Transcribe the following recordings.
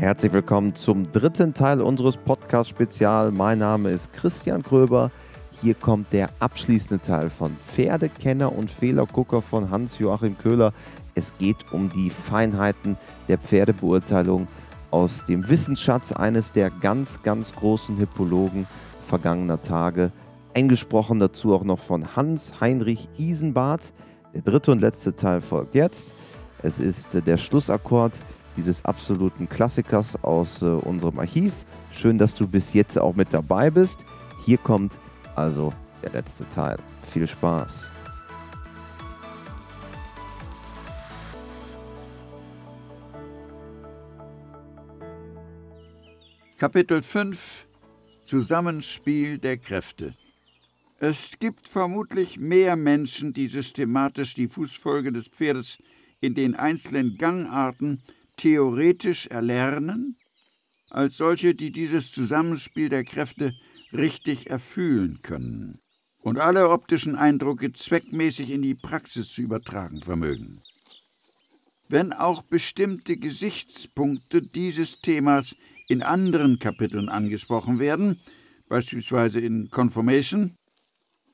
Herzlich willkommen zum dritten Teil unseres Podcast-Spezial. Mein Name ist Christian Kröber. Hier kommt der abschließende Teil von Pferdekenner und Fehlergucker von Hans-Joachim Köhler. Es geht um die Feinheiten der Pferdebeurteilung aus dem Wissensschatz eines der ganz, ganz großen Hippologen vergangener Tage. Eingesprochen dazu auch noch von Hans-Heinrich Isenbart. Der dritte und letzte Teil folgt jetzt. Es ist der Schlussakkord dieses absoluten Klassikers aus äh, unserem Archiv. Schön, dass du bis jetzt auch mit dabei bist. Hier kommt also der letzte Teil. Viel Spaß. Kapitel 5 Zusammenspiel der Kräfte Es gibt vermutlich mehr Menschen, die systematisch die Fußfolge des Pferdes in den einzelnen Gangarten theoretisch erlernen, als solche, die dieses Zusammenspiel der Kräfte richtig erfühlen können und alle optischen Eindrücke zweckmäßig in die Praxis zu übertragen vermögen. Wenn auch bestimmte Gesichtspunkte dieses Themas in anderen Kapiteln angesprochen werden, beispielsweise in Confirmation,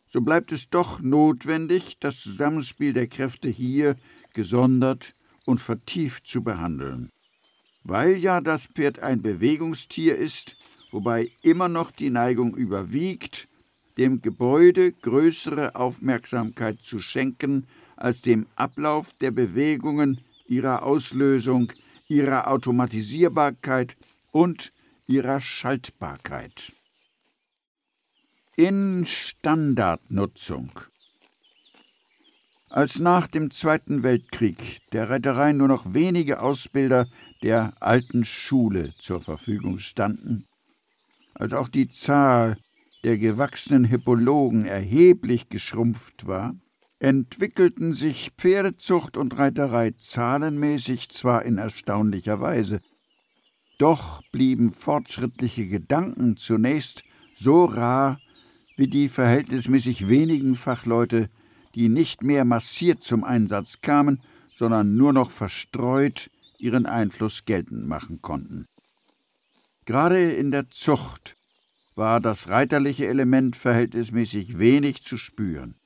so bleibt es doch notwendig, das Zusammenspiel der Kräfte hier gesondert und vertieft zu behandeln. Weil ja das Pferd ein Bewegungstier ist, wobei immer noch die Neigung überwiegt, dem Gebäude größere Aufmerksamkeit zu schenken als dem Ablauf der Bewegungen, ihrer Auslösung, ihrer Automatisierbarkeit und ihrer Schaltbarkeit. In Standardnutzung als nach dem Zweiten Weltkrieg der Reiterei nur noch wenige Ausbilder der alten Schule zur Verfügung standen, als auch die Zahl der gewachsenen Hippologen erheblich geschrumpft war, entwickelten sich Pferdezucht und Reiterei zahlenmäßig zwar in erstaunlicher Weise, doch blieben fortschrittliche Gedanken zunächst so rar wie die verhältnismäßig wenigen Fachleute, die nicht mehr massiert zum Einsatz kamen, sondern nur noch verstreut ihren Einfluss geltend machen konnten. Gerade in der Zucht war das reiterliche Element verhältnismäßig wenig zu spüren.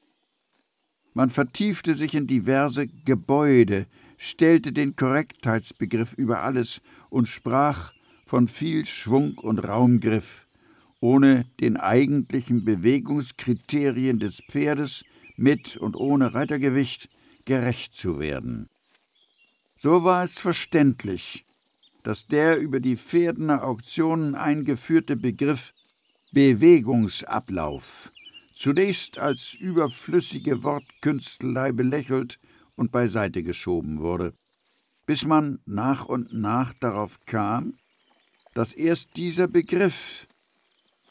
Man vertiefte sich in diverse Gebäude, stellte den Korrektheitsbegriff über alles und sprach von viel Schwung und Raumgriff, ohne den eigentlichen Bewegungskriterien des Pferdes mit und ohne Reitergewicht gerecht zu werden. So war es verständlich, dass der über die Pferdener Auktionen eingeführte Begriff Bewegungsablauf zunächst als überflüssige Wortkünstelei belächelt und beiseite geschoben wurde, bis man nach und nach darauf kam, dass erst dieser Begriff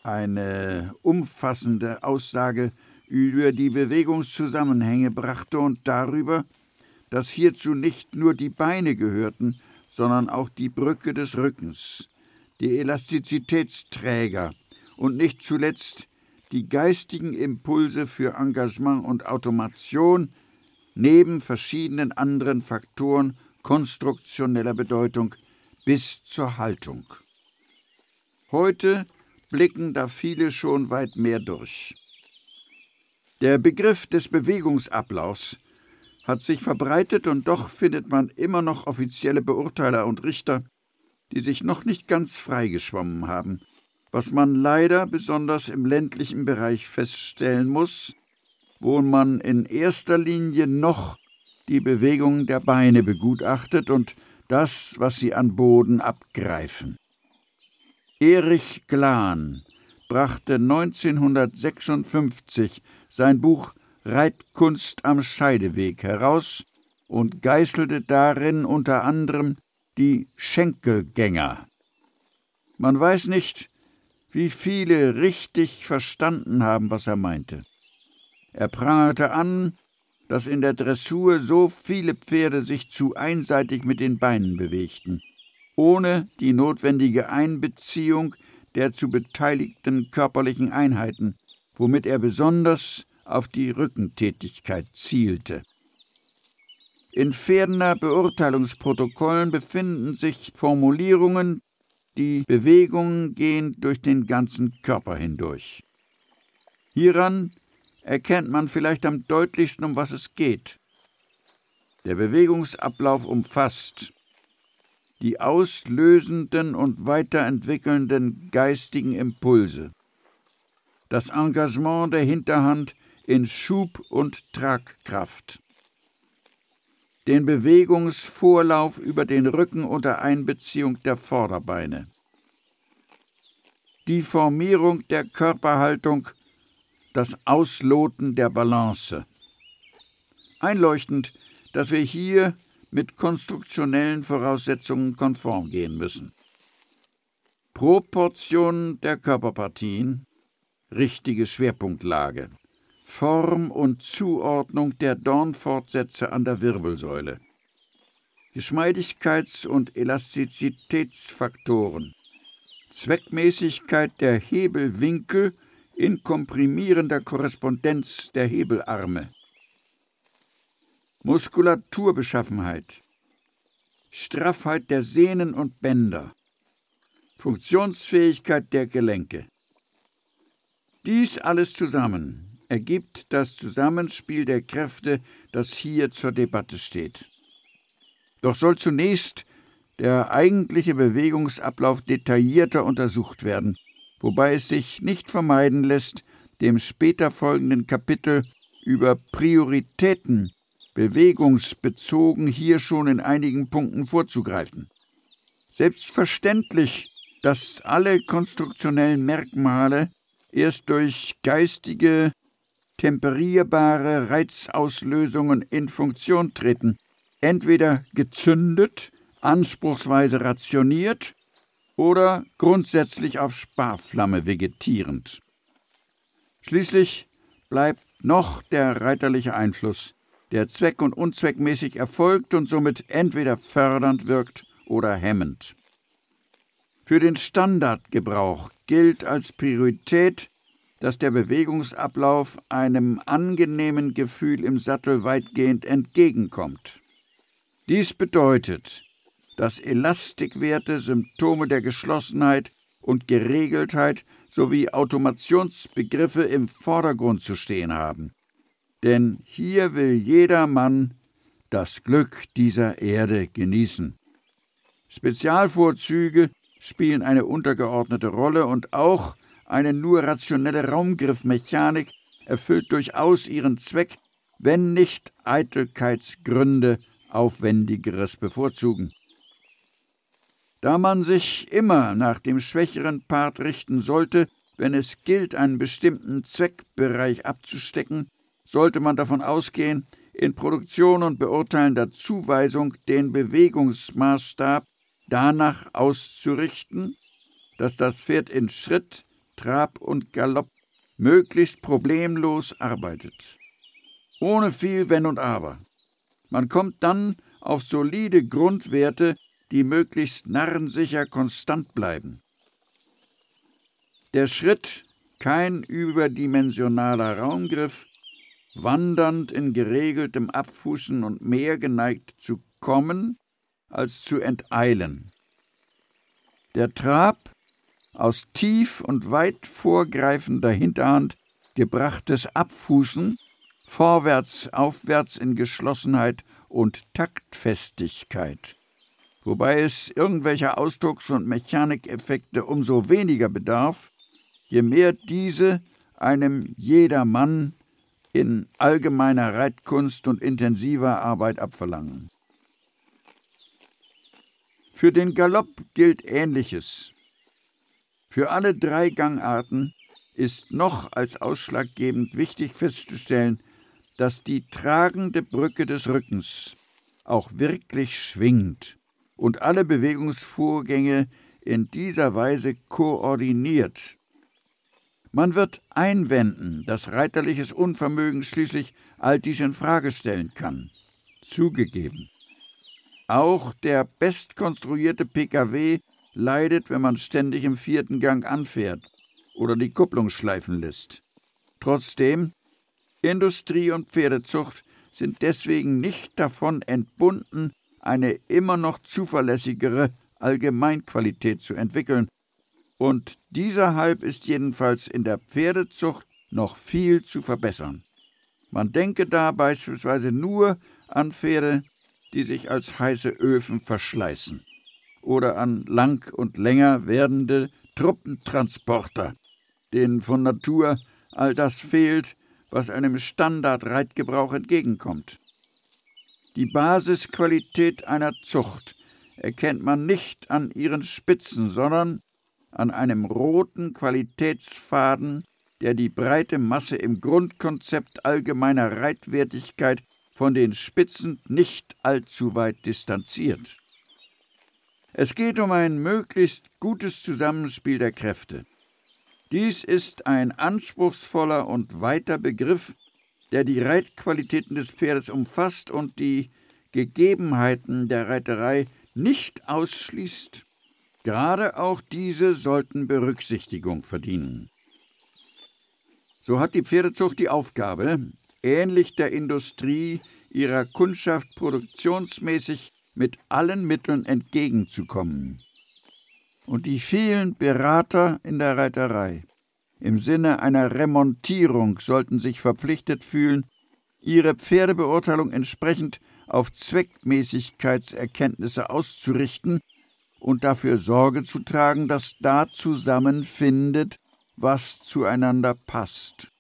eine umfassende Aussage über die Bewegungszusammenhänge brachte und darüber, dass hierzu nicht nur die Beine gehörten, sondern auch die Brücke des Rückens, die Elastizitätsträger und nicht zuletzt die geistigen Impulse für Engagement und Automation neben verschiedenen anderen Faktoren konstruktioneller Bedeutung bis zur Haltung. Heute blicken da viele schon weit mehr durch. Der Begriff des Bewegungsablaufs hat sich verbreitet und doch findet man immer noch offizielle Beurteiler und Richter, die sich noch nicht ganz freigeschwommen haben, was man leider besonders im ländlichen Bereich feststellen muss, wo man in erster Linie noch die Bewegung der Beine begutachtet und das, was sie an Boden abgreifen. Erich Glan brachte 1956 sein Buch Reitkunst am Scheideweg heraus und geißelte darin unter anderem die Schenkelgänger. Man weiß nicht, wie viele richtig verstanden haben, was er meinte. Er prangerte an, dass in der Dressur so viele Pferde sich zu einseitig mit den Beinen bewegten, ohne die notwendige Einbeziehung der zu beteiligten körperlichen Einheiten, womit er besonders auf die Rückentätigkeit zielte. In Pferdener Beurteilungsprotokollen befinden sich Formulierungen, die Bewegungen gehen durch den ganzen Körper hindurch. Hieran erkennt man vielleicht am deutlichsten, um was es geht. Der Bewegungsablauf umfasst die auslösenden und weiterentwickelnden geistigen Impulse, das Engagement der Hinterhand in Schub und Tragkraft, den Bewegungsvorlauf über den Rücken unter Einbeziehung der Vorderbeine, die Formierung der Körperhaltung, das Ausloten der Balance. Einleuchtend, dass wir hier mit konstruktionellen Voraussetzungen konform gehen müssen. Proportionen der Körperpartien, richtige Schwerpunktlage, Form und Zuordnung der Dornfortsätze an der Wirbelsäule, Geschmeidigkeits- und Elastizitätsfaktoren, Zweckmäßigkeit der Hebelwinkel in komprimierender Korrespondenz der Hebelarme, Muskulaturbeschaffenheit, Straffheit der Sehnen und Bänder, Funktionsfähigkeit der Gelenke. Dies alles zusammen ergibt das Zusammenspiel der Kräfte, das hier zur Debatte steht. Doch soll zunächst der eigentliche Bewegungsablauf detaillierter untersucht werden, wobei es sich nicht vermeiden lässt, dem später folgenden Kapitel über Prioritäten bewegungsbezogen hier schon in einigen Punkten vorzugreifen. Selbstverständlich, dass alle konstruktionellen Merkmale erst durch geistige, temperierbare Reizauslösungen in Funktion treten, entweder gezündet, anspruchsweise rationiert oder grundsätzlich auf Sparflamme vegetierend. Schließlich bleibt noch der reiterliche Einfluss, der zweck- und unzweckmäßig erfolgt und somit entweder fördernd wirkt oder hemmend. Für den Standardgebrauch gilt als Priorität, dass der Bewegungsablauf einem angenehmen Gefühl im Sattel weitgehend entgegenkommt. Dies bedeutet, dass Elastikwerte Symptome der Geschlossenheit und Geregeltheit sowie Automationsbegriffe im Vordergrund zu stehen haben denn hier will jeder Mann das Glück dieser Erde genießen. Spezialvorzüge spielen eine untergeordnete Rolle und auch eine nur rationelle Raumgriffmechanik erfüllt durchaus ihren Zweck, wenn nicht Eitelkeitsgründe Aufwendigeres bevorzugen. Da man sich immer nach dem schwächeren Part richten sollte, wenn es gilt, einen bestimmten Zweckbereich abzustecken, sollte man davon ausgehen, in Produktion und beurteilender Zuweisung den Bewegungsmaßstab danach auszurichten, dass das Pferd in Schritt, Trab und Galopp möglichst problemlos arbeitet. Ohne viel Wenn und Aber. Man kommt dann auf solide Grundwerte, die möglichst narrensicher konstant bleiben. Der Schritt, kein überdimensionaler Raumgriff, wandernd in geregeltem Abfußen und mehr geneigt zu kommen als zu enteilen. Der Trab, aus tief und weit vorgreifender Hinterhand gebrachtes Abfußen, vorwärts, aufwärts in Geschlossenheit und Taktfestigkeit, wobei es irgendwelcher Ausdrucks- und Mechanikeffekte umso weniger bedarf, je mehr diese einem jedermann in allgemeiner Reitkunst und intensiver Arbeit abverlangen. Für den Galopp gilt Ähnliches. Für alle drei Gangarten ist noch als ausschlaggebend wichtig festzustellen, dass die tragende Brücke des Rückens auch wirklich schwingt und alle Bewegungsvorgänge in dieser Weise koordiniert man wird einwenden, dass reiterliches Unvermögen schließlich all dies in Frage stellen kann. Zugegeben. Auch der bestkonstruierte Pkw leidet, wenn man ständig im vierten Gang anfährt oder die Kupplung schleifen lässt. Trotzdem, Industrie und Pferdezucht sind deswegen nicht davon entbunden, eine immer noch zuverlässigere Allgemeinqualität zu entwickeln. Und dieser Halb ist jedenfalls in der Pferdezucht noch viel zu verbessern. Man denke da beispielsweise nur an Pferde, die sich als heiße Öfen verschleißen, oder an lang und länger werdende Truppentransporter, denen von Natur all das fehlt, was einem Standardreitgebrauch entgegenkommt. Die Basisqualität einer Zucht erkennt man nicht an ihren Spitzen, sondern an einem roten Qualitätsfaden, der die breite Masse im Grundkonzept allgemeiner Reitwertigkeit von den Spitzen nicht allzu weit distanziert. Es geht um ein möglichst gutes Zusammenspiel der Kräfte. Dies ist ein anspruchsvoller und weiter Begriff, der die Reitqualitäten des Pferdes umfasst und die Gegebenheiten der Reiterei nicht ausschließt. Gerade auch diese sollten Berücksichtigung verdienen. So hat die Pferdezucht die Aufgabe, ähnlich der Industrie ihrer Kundschaft produktionsmäßig mit allen Mitteln entgegenzukommen. Und die vielen Berater in der Reiterei im Sinne einer Remontierung sollten sich verpflichtet fühlen, ihre Pferdebeurteilung entsprechend auf Zweckmäßigkeitserkenntnisse auszurichten und dafür Sorge zu tragen, dass da zusammenfindet, was zueinander passt.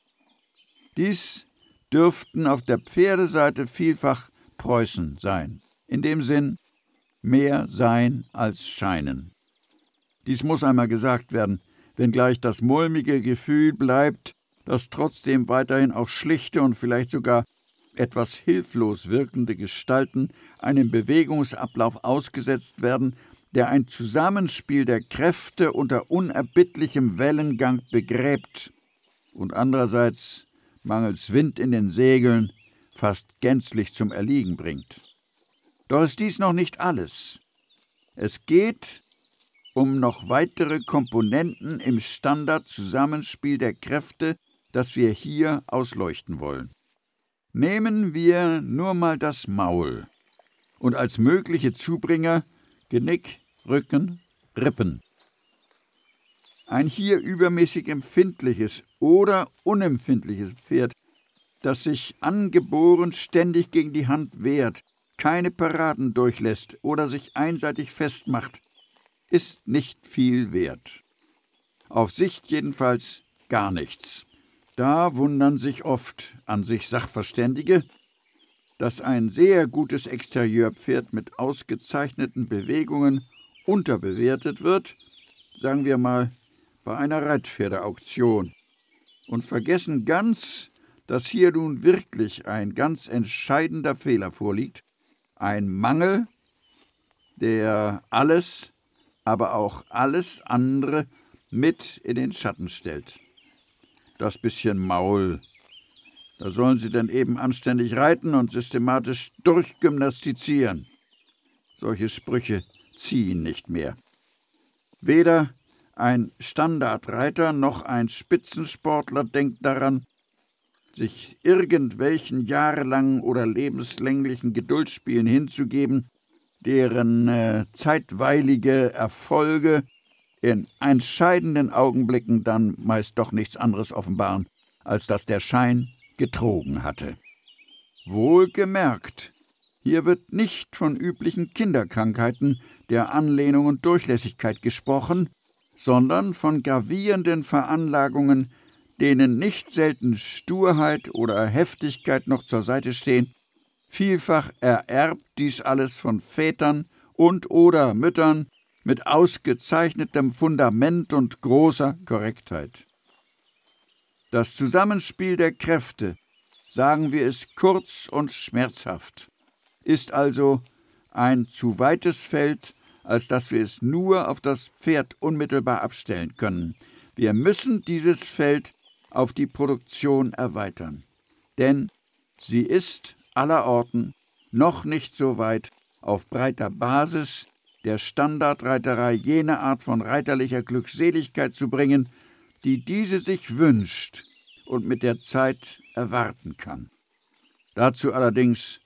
Dies dürften auf der Pferdeseite vielfach Preußen sein, in dem Sinn mehr sein als scheinen. Dies muss einmal gesagt werden, wenngleich das mulmige Gefühl bleibt, dass trotzdem weiterhin auch schlichte und vielleicht sogar etwas hilflos wirkende Gestalten einem Bewegungsablauf ausgesetzt werden, der ein Zusammenspiel der Kräfte unter unerbittlichem Wellengang begräbt und andererseits mangels Wind in den Segeln fast gänzlich zum Erliegen bringt. Doch ist dies noch nicht alles. Es geht um noch weitere Komponenten im Standardzusammenspiel der Kräfte, das wir hier ausleuchten wollen. Nehmen wir nur mal das Maul und als mögliche Zubringer Genick, Rücken, Rippen. Ein hier übermäßig empfindliches oder unempfindliches Pferd, das sich angeboren ständig gegen die Hand wehrt, keine Paraden durchlässt oder sich einseitig festmacht, ist nicht viel wert. Auf Sicht jedenfalls gar nichts. Da wundern sich oft an sich Sachverständige, dass ein sehr gutes Exterieurpferd mit ausgezeichneten Bewegungen unterbewertet wird, sagen wir mal bei einer Reitpferdeauktion, und vergessen ganz, dass hier nun wirklich ein ganz entscheidender Fehler vorliegt, ein Mangel, der alles, aber auch alles andere mit in den Schatten stellt. Das bisschen Maul, da sollen sie dann eben anständig reiten und systematisch durchgymnastizieren. Solche Sprüche ziehen nicht mehr. Weder ein Standardreiter noch ein Spitzensportler denkt daran, sich irgendwelchen jahrelangen oder lebenslänglichen Geduldsspielen hinzugeben, deren äh, zeitweilige Erfolge in entscheidenden Augenblicken dann meist doch nichts anderes offenbaren, als dass der Schein getrogen hatte. Wohlgemerkt, hier wird nicht von üblichen Kinderkrankheiten der Anlehnung und Durchlässigkeit gesprochen, sondern von gravierenden Veranlagungen, denen nicht selten Sturheit oder Heftigkeit noch zur Seite stehen, vielfach ererbt dies alles von Vätern und oder Müttern mit ausgezeichnetem Fundament und großer Korrektheit. Das Zusammenspiel der Kräfte, sagen wir es kurz und schmerzhaft, ist also ein zu weites Feld, als dass wir es nur auf das Pferd unmittelbar abstellen können. Wir müssen dieses Feld auf die Produktion erweitern, denn sie ist allerorten noch nicht so weit auf breiter Basis der Standardreiterei jene Art von reiterlicher Glückseligkeit zu bringen, die diese sich wünscht und mit der Zeit erwarten kann. Dazu allerdings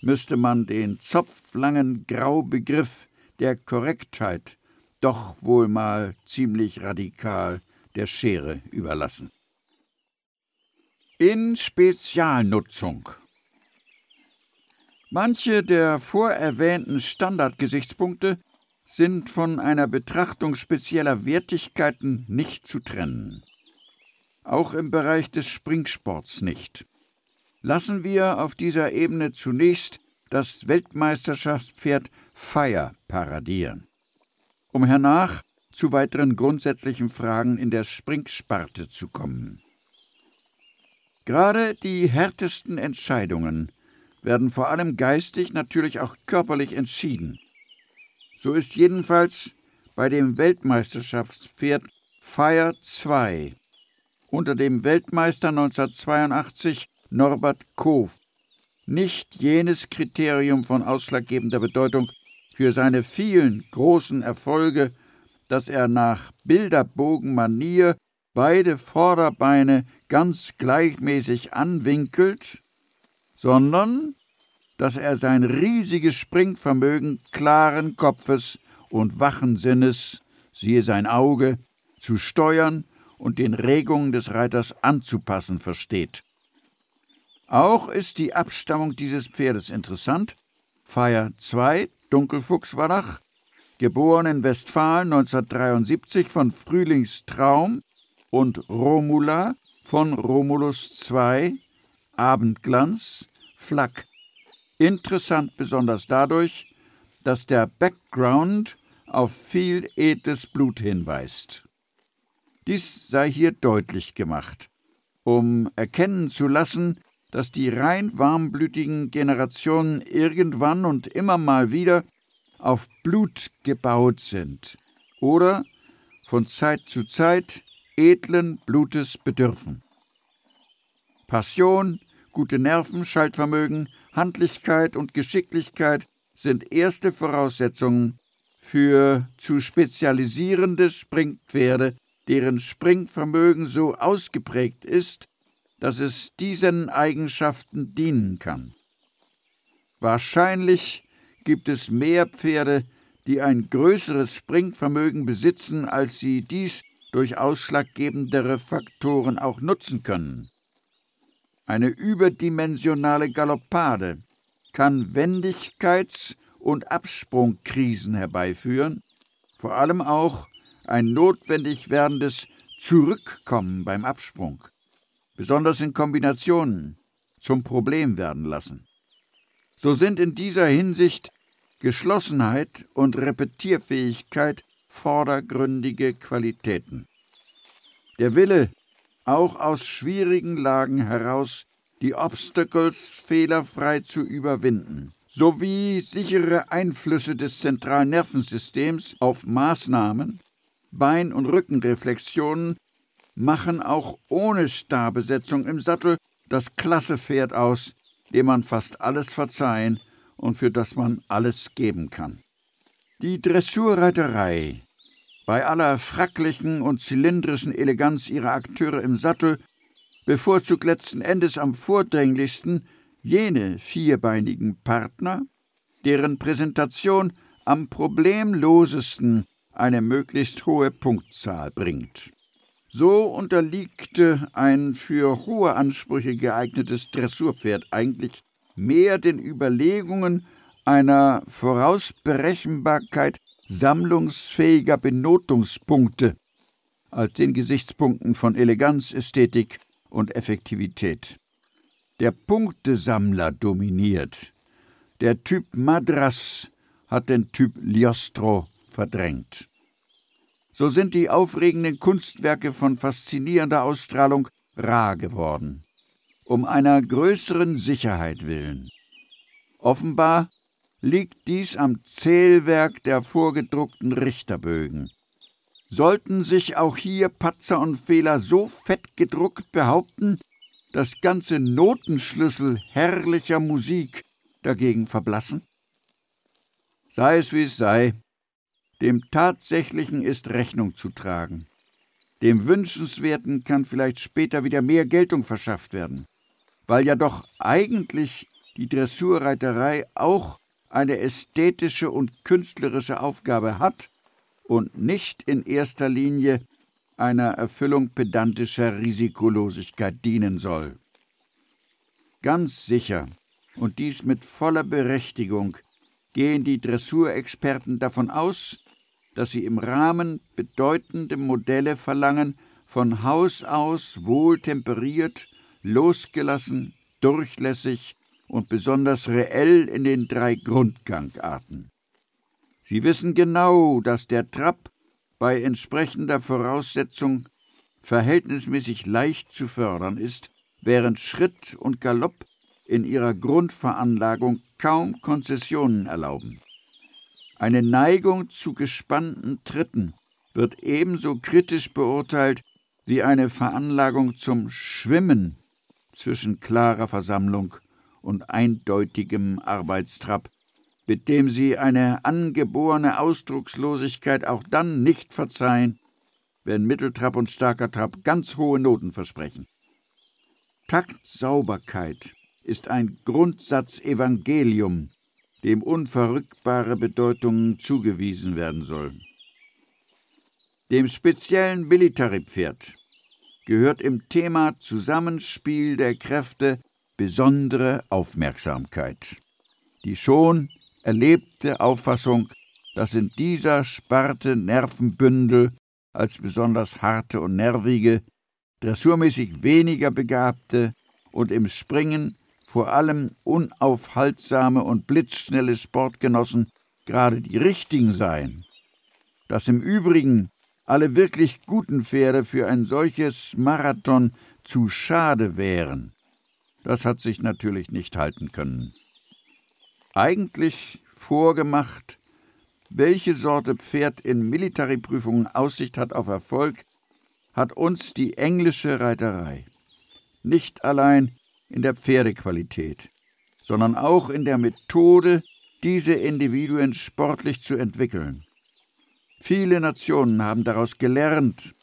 müsste man den zopflangen Graubegriff der Korrektheit doch wohl mal ziemlich radikal der Schere überlassen. In Spezialnutzung Manche der vorerwähnten Standardgesichtspunkte sind von einer Betrachtung spezieller Wertigkeiten nicht zu trennen. Auch im Bereich des Springsports nicht. Lassen wir auf dieser Ebene zunächst das Weltmeisterschaftspferd Fire paradieren, um hernach zu weiteren grundsätzlichen Fragen in der Springsparte zu kommen. Gerade die härtesten Entscheidungen werden vor allem geistig, natürlich auch körperlich entschieden. So ist jedenfalls bei dem Weltmeisterschaftspferd Fire 2 unter dem Weltmeister 1982 Norbert Kof nicht jenes Kriterium von ausschlaggebender Bedeutung für seine vielen großen Erfolge, dass er nach Bilderbogenmanier beide Vorderbeine ganz gleichmäßig anwinkelt, sondern dass er sein riesiges Springvermögen klaren Kopfes und wachen Sinnes, siehe sein Auge, zu steuern und den Regungen des Reiters anzupassen versteht. Auch ist die Abstammung dieses Pferdes interessant. Feier 2, Dunkelfuchswallach, geboren in Westfalen 1973 von Frühlingstraum und Romula von Romulus II, Abendglanz, Flak Interessant besonders dadurch, dass der Background auf viel edles Blut hinweist. Dies sei hier deutlich gemacht, um erkennen zu lassen, dass die rein warmblütigen Generationen irgendwann und immer mal wieder auf Blut gebaut sind oder von Zeit zu Zeit edlen Blutes bedürfen. Passion, gute Nerven, Schaltvermögen, Handlichkeit und Geschicklichkeit sind erste Voraussetzungen für zu spezialisierende Springpferde, deren Springvermögen so ausgeprägt ist, dass es diesen Eigenschaften dienen kann. Wahrscheinlich gibt es mehr Pferde, die ein größeres Springvermögen besitzen, als sie dies durch ausschlaggebendere Faktoren auch nutzen können. Eine überdimensionale Galoppade kann Wendigkeits- und Absprungkrisen herbeiführen, vor allem auch ein notwendig werdendes Zurückkommen beim Absprung, besonders in Kombinationen, zum Problem werden lassen. So sind in dieser Hinsicht Geschlossenheit und Repetierfähigkeit vordergründige Qualitäten. Der Wille, auch aus schwierigen Lagen heraus die Obstacles fehlerfrei zu überwinden, sowie sichere Einflüsse des zentralen Nervensystems auf Maßnahmen, Bein- und Rückenreflexionen machen auch ohne Starbesetzung im Sattel das klasse Pferd aus, dem man fast alles verzeihen und für das man alles geben kann. Die Dressurreiterei bei aller fracklichen und zylindrischen Eleganz ihrer Akteure im Sattel bevorzugt letzten Endes am vordringlichsten jene vierbeinigen Partner, deren Präsentation am problemlosesten eine möglichst hohe Punktzahl bringt. So unterliegte ein für hohe Ansprüche geeignetes Dressurpferd eigentlich mehr den Überlegungen einer Vorausberechenbarkeit sammlungsfähiger Benotungspunkte als den Gesichtspunkten von Eleganz, Ästhetik und Effektivität. Der Punktesammler dominiert. Der Typ Madras hat den Typ Liostro verdrängt. So sind die aufregenden Kunstwerke von faszinierender Ausstrahlung rar geworden, um einer größeren Sicherheit willen. Offenbar liegt dies am Zählwerk der vorgedruckten Richterbögen. Sollten sich auch hier Patzer und Fehler so fett gedruckt behaupten, dass ganze Notenschlüssel herrlicher Musik dagegen verblassen? Sei es wie es sei, dem Tatsächlichen ist Rechnung zu tragen. Dem Wünschenswerten kann vielleicht später wieder mehr Geltung verschafft werden. weil ja doch eigentlich die Dressurreiterei auch eine ästhetische und künstlerische Aufgabe hat und nicht in erster Linie einer Erfüllung pedantischer Risikolosigkeit dienen soll. Ganz sicher, und dies mit voller Berechtigung, gehen die Dressurexperten davon aus, dass sie im Rahmen bedeutende Modelle verlangen, von Haus aus wohl temperiert, losgelassen, durchlässig und besonders reell in den drei Grundgangarten. Sie wissen genau, dass der Trab bei entsprechender Voraussetzung verhältnismäßig leicht zu fördern ist, während Schritt und Galopp in ihrer Grundveranlagung kaum Konzessionen erlauben. Eine Neigung zu gespannten Tritten wird ebenso kritisch beurteilt wie eine Veranlagung zum Schwimmen zwischen klarer Versammlung und eindeutigem Arbeitstrab, mit dem sie eine angeborene Ausdruckslosigkeit auch dann nicht verzeihen, wenn Mitteltrab und starker Trab ganz hohe Noten versprechen. Taktsauberkeit ist ein Grundsatzevangelium, dem unverrückbare Bedeutung zugewiesen werden soll. Dem speziellen Military-Pferd gehört im Thema Zusammenspiel der Kräfte besondere Aufmerksamkeit. Die schon erlebte Auffassung, dass in dieser Sparte Nervenbündel als besonders harte und nervige, dressurmäßig weniger begabte und im Springen vor allem unaufhaltsame und blitzschnelle Sportgenossen gerade die richtigen seien, dass im Übrigen alle wirklich guten Pferde für ein solches Marathon zu schade wären, das hat sich natürlich nicht halten können. Eigentlich vorgemacht, welche Sorte Pferd in Militaryprüfungen Aussicht hat auf Erfolg, hat uns die englische Reiterei. Nicht allein in der Pferdequalität, sondern auch in der Methode, diese Individuen sportlich zu entwickeln. Viele Nationen haben daraus gelernt,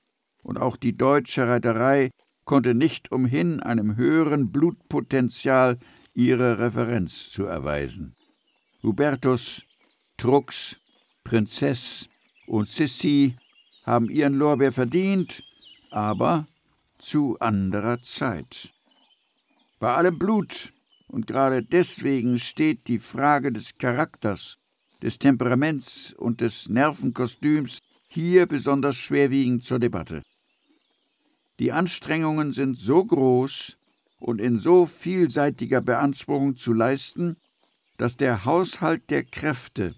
und auch die deutsche Reiterei konnte nicht umhin, einem höheren Blutpotenzial ihre Referenz zu erweisen. Hubertus, Trux, Prinzess und Sissi haben ihren Lorbeer verdient, aber zu anderer Zeit. Bei allem Blut, und gerade deswegen steht die Frage des Charakters, des Temperaments und des Nervenkostüms hier besonders schwerwiegend zur Debatte. Die Anstrengungen sind so groß und in so vielseitiger Beanspruchung zu leisten, dass der Haushalt der Kräfte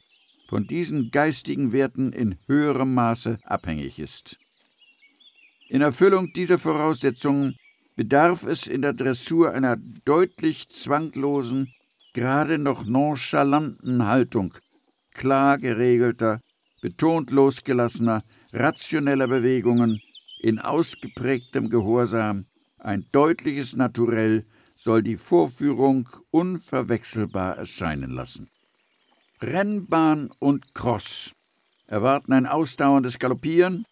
von diesen geistigen Werten in höherem Maße abhängig ist. In Erfüllung dieser Voraussetzungen bedarf es in der Dressur einer deutlich zwanglosen, gerade noch nonchalanten Haltung, klar geregelter, betont losgelassener, rationeller Bewegungen, in ausgeprägtem Gehorsam, ein deutliches Naturell soll die Vorführung unverwechselbar erscheinen lassen. Rennbahn und Cross erwarten ein ausdauerndes Galoppieren,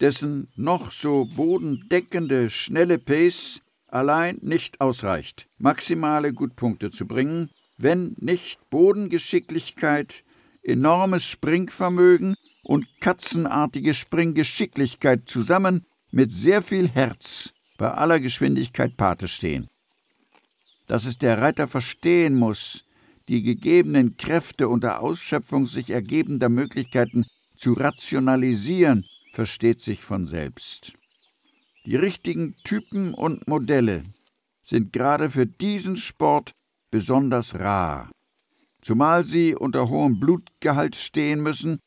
dessen noch so bodendeckende, schnelle Pace allein nicht ausreicht, maximale Gutpunkte zu bringen, wenn nicht Bodengeschicklichkeit, enormes Springvermögen und katzenartige Springgeschicklichkeit zusammen mit sehr viel Herz bei aller Geschwindigkeit Pate stehen. Dass es der Reiter verstehen muss, die gegebenen Kräfte unter Ausschöpfung sich ergebender Möglichkeiten zu rationalisieren, versteht sich von selbst. Die richtigen Typen und Modelle sind gerade für diesen Sport besonders rar, zumal sie unter hohem Blutgehalt stehen müssen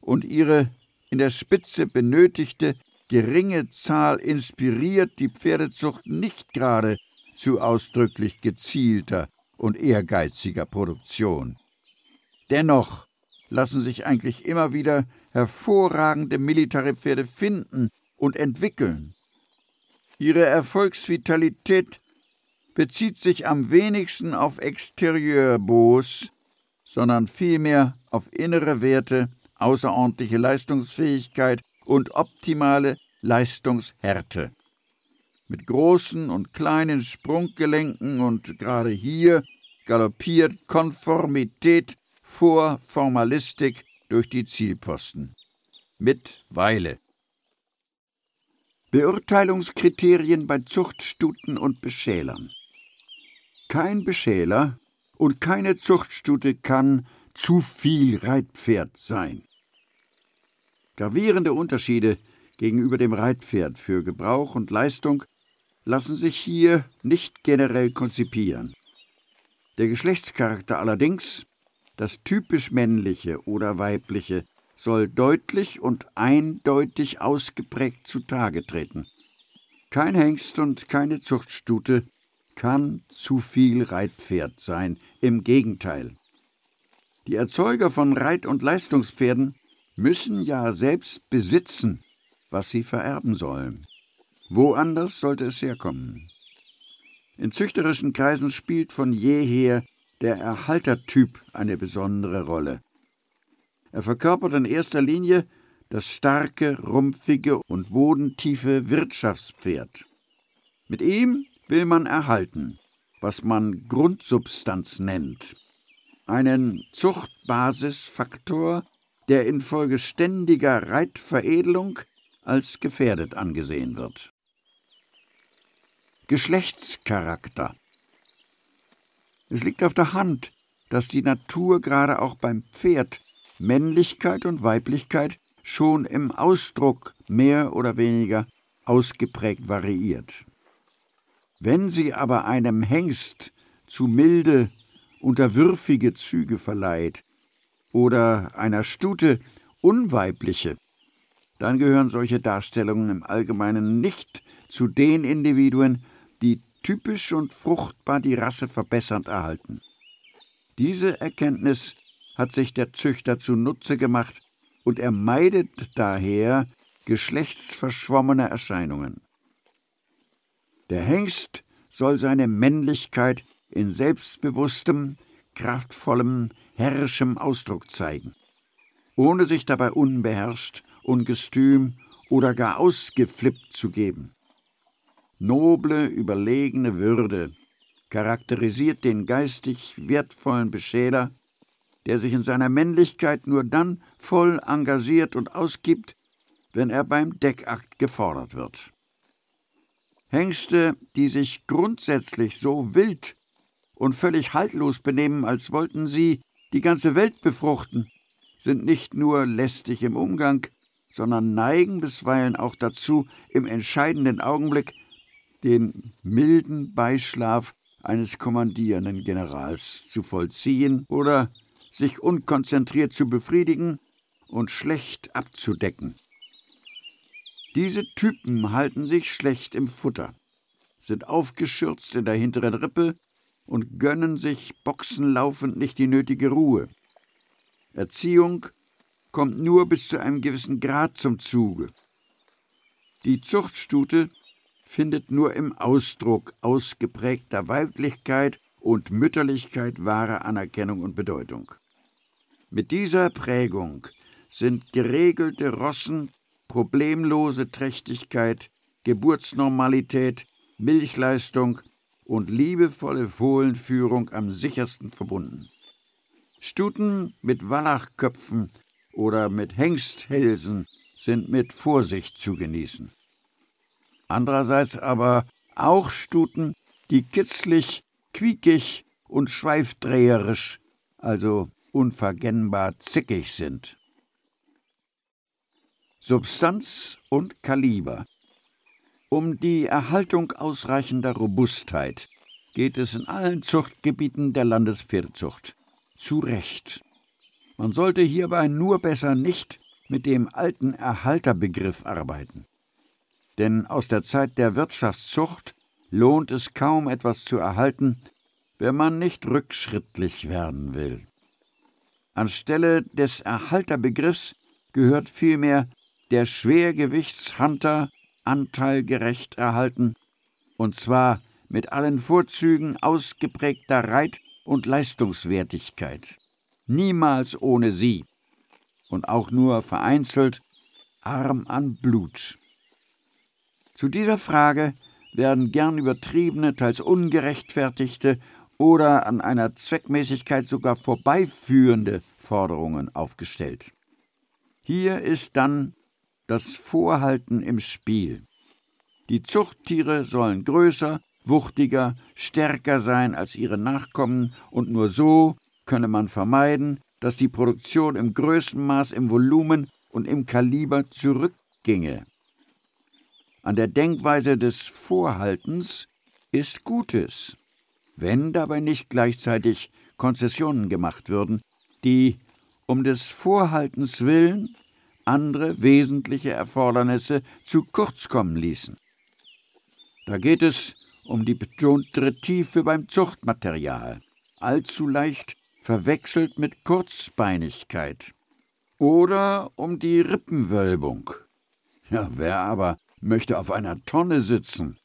und ihre in der Spitze benötigte geringe Zahl inspiriert die Pferdezucht nicht gerade zu ausdrücklich gezielter und ehrgeiziger Produktion. Dennoch lassen sich eigentlich immer wieder hervorragende Militarypferde finden und entwickeln. Ihre Erfolgsvitalität bezieht sich am wenigsten auf Exterieurbos, sondern vielmehr auf innere Werte außerordentliche Leistungsfähigkeit und optimale Leistungshärte. mit großen und kleinen Sprunggelenken und gerade hier galoppiert Konformität vor Formalistik durch die Zielposten. Mit Weile. Beurteilungskriterien bei Zuchtstuten und Beschälern. Kein Beschäler und keine Zuchtstute kann zu viel Reitpferd sein. Gravierende Unterschiede gegenüber dem Reitpferd für Gebrauch und Leistung lassen sich hier nicht generell konzipieren. Der Geschlechtscharakter allerdings, das typisch männliche oder weibliche, soll deutlich und eindeutig ausgeprägt zutage treten. Kein Hengst und keine Zuchtstute kann zu viel Reitpferd sein, im Gegenteil. Die Erzeuger von Reit- und Leistungspferden müssen ja selbst besitzen, was sie vererben sollen. Woanders sollte es herkommen. In züchterischen Kreisen spielt von jeher der Erhaltertyp eine besondere Rolle. Er verkörpert in erster Linie das starke, rumpfige und bodentiefe Wirtschaftspferd. Mit ihm will man erhalten, was man Grundsubstanz nennt, einen Zuchtbasisfaktor, der infolge ständiger Reitveredelung als gefährdet angesehen wird. Geschlechtscharakter. Es liegt auf der Hand, dass die Natur gerade auch beim Pferd Männlichkeit und Weiblichkeit schon im Ausdruck mehr oder weniger ausgeprägt variiert. Wenn sie aber einem Hengst zu milde, unterwürfige Züge verleiht oder einer Stute unweibliche, dann gehören solche Darstellungen im Allgemeinen nicht zu den Individuen, die typisch und fruchtbar die Rasse verbessernd erhalten. Diese Erkenntnis hat sich der Züchter zunutze gemacht und er meidet daher geschlechtsverschwommene Erscheinungen. Der Hengst soll seine Männlichkeit in selbstbewusstem, kraftvollem, herrischem Ausdruck zeigen, ohne sich dabei unbeherrscht, ungestüm oder gar ausgeflippt zu geben. Noble, überlegene Würde charakterisiert den geistig wertvollen Beschäler, der sich in seiner Männlichkeit nur dann voll engagiert und ausgibt, wenn er beim Deckakt gefordert wird. Hengste, die sich grundsätzlich so wild und völlig haltlos benehmen, als wollten sie die ganze Welt befruchten, sind nicht nur lästig im Umgang, sondern neigen bisweilen auch dazu, im entscheidenden Augenblick den milden Beischlaf eines kommandierenden Generals zu vollziehen oder sich unkonzentriert zu befriedigen und schlecht abzudecken. Diese Typen halten sich schlecht im Futter, sind aufgeschürzt in der hinteren Rippe und gönnen sich boxenlaufend nicht die nötige Ruhe. Erziehung kommt nur bis zu einem gewissen Grad zum Zuge. Die Zuchtstute findet nur im Ausdruck ausgeprägter Weiblichkeit und Mütterlichkeit wahre Anerkennung und Bedeutung. Mit dieser Prägung sind geregelte Rossen, problemlose Trächtigkeit, Geburtsnormalität, Milchleistung und liebevolle Fohlenführung am sichersten verbunden. Stuten mit Wallachköpfen oder mit Hengsthälsen sind mit Vorsicht zu genießen andererseits aber auch Stuten, die kitzlig, quiekig und schweifdreherisch, also unverkennbar zickig sind. Substanz und Kaliber. Um die Erhaltung ausreichender Robustheit geht es in allen Zuchtgebieten der Landespferdezucht. Zu Recht. Man sollte hierbei nur besser nicht mit dem alten Erhalterbegriff arbeiten denn aus der Zeit der Wirtschaftszucht lohnt es kaum etwas zu erhalten, wenn man nicht rückschrittlich werden will. Anstelle des Erhalterbegriffs gehört vielmehr der Schwergewichtshunter anteilgerecht erhalten, und zwar mit allen Vorzügen ausgeprägter Reit- und Leistungswertigkeit. Niemals ohne sie und auch nur vereinzelt arm an Blut. Zu dieser Frage werden gern übertriebene, teils ungerechtfertigte oder an einer Zweckmäßigkeit sogar vorbeiführende Forderungen aufgestellt. Hier ist dann das Vorhalten im Spiel. Die Zuchttiere sollen größer, wuchtiger, stärker sein als ihre Nachkommen, und nur so könne man vermeiden, dass die Produktion im größten Maß im Volumen und im Kaliber zurückginge. An der Denkweise des Vorhaltens ist Gutes, wenn dabei nicht gleichzeitig Konzessionen gemacht würden, die um des Vorhaltens willen andere wesentliche Erfordernisse zu kurz kommen ließen. Da geht es um die betontere Tiefe beim Zuchtmaterial, allzu leicht verwechselt mit Kurzbeinigkeit, oder um die Rippenwölbung. Ja, wer aber möchte auf einer Tonne sitzen?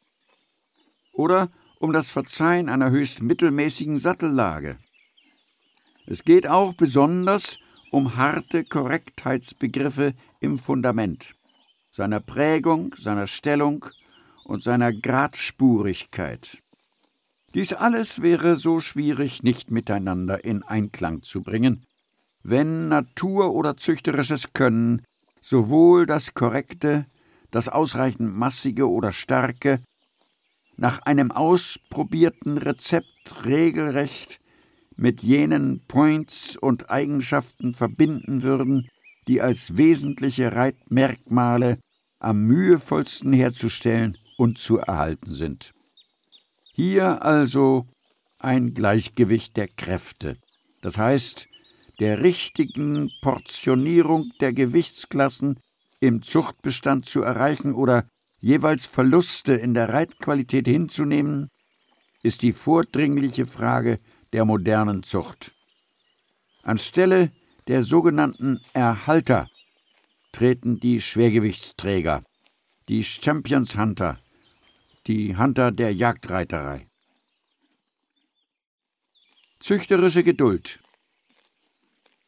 Oder um das Verzeihen einer höchst mittelmäßigen Sattellage. Es geht auch besonders um harte Korrektheitsbegriffe im Fundament, seiner Prägung, seiner Stellung und seiner Gradspurigkeit. Dies alles wäre so schwierig nicht miteinander in Einklang zu bringen, wenn Natur oder züchterisches Können sowohl das korrekte, das ausreichend massige oder starke nach einem ausprobierten Rezept regelrecht mit jenen Points und Eigenschaften verbinden würden, die als wesentliche Reitmerkmale am mühevollsten herzustellen und zu erhalten sind. Hier also ein Gleichgewicht der Kräfte, das heißt der richtigen Portionierung der Gewichtsklassen im Zuchtbestand zu erreichen oder jeweils Verluste in der Reitqualität hinzunehmen, ist die vordringliche Frage der modernen Zucht. Anstelle der sogenannten Erhalter treten die Schwergewichtsträger, die Champions Hunter, die Hunter der Jagdreiterei. Züchterische Geduld.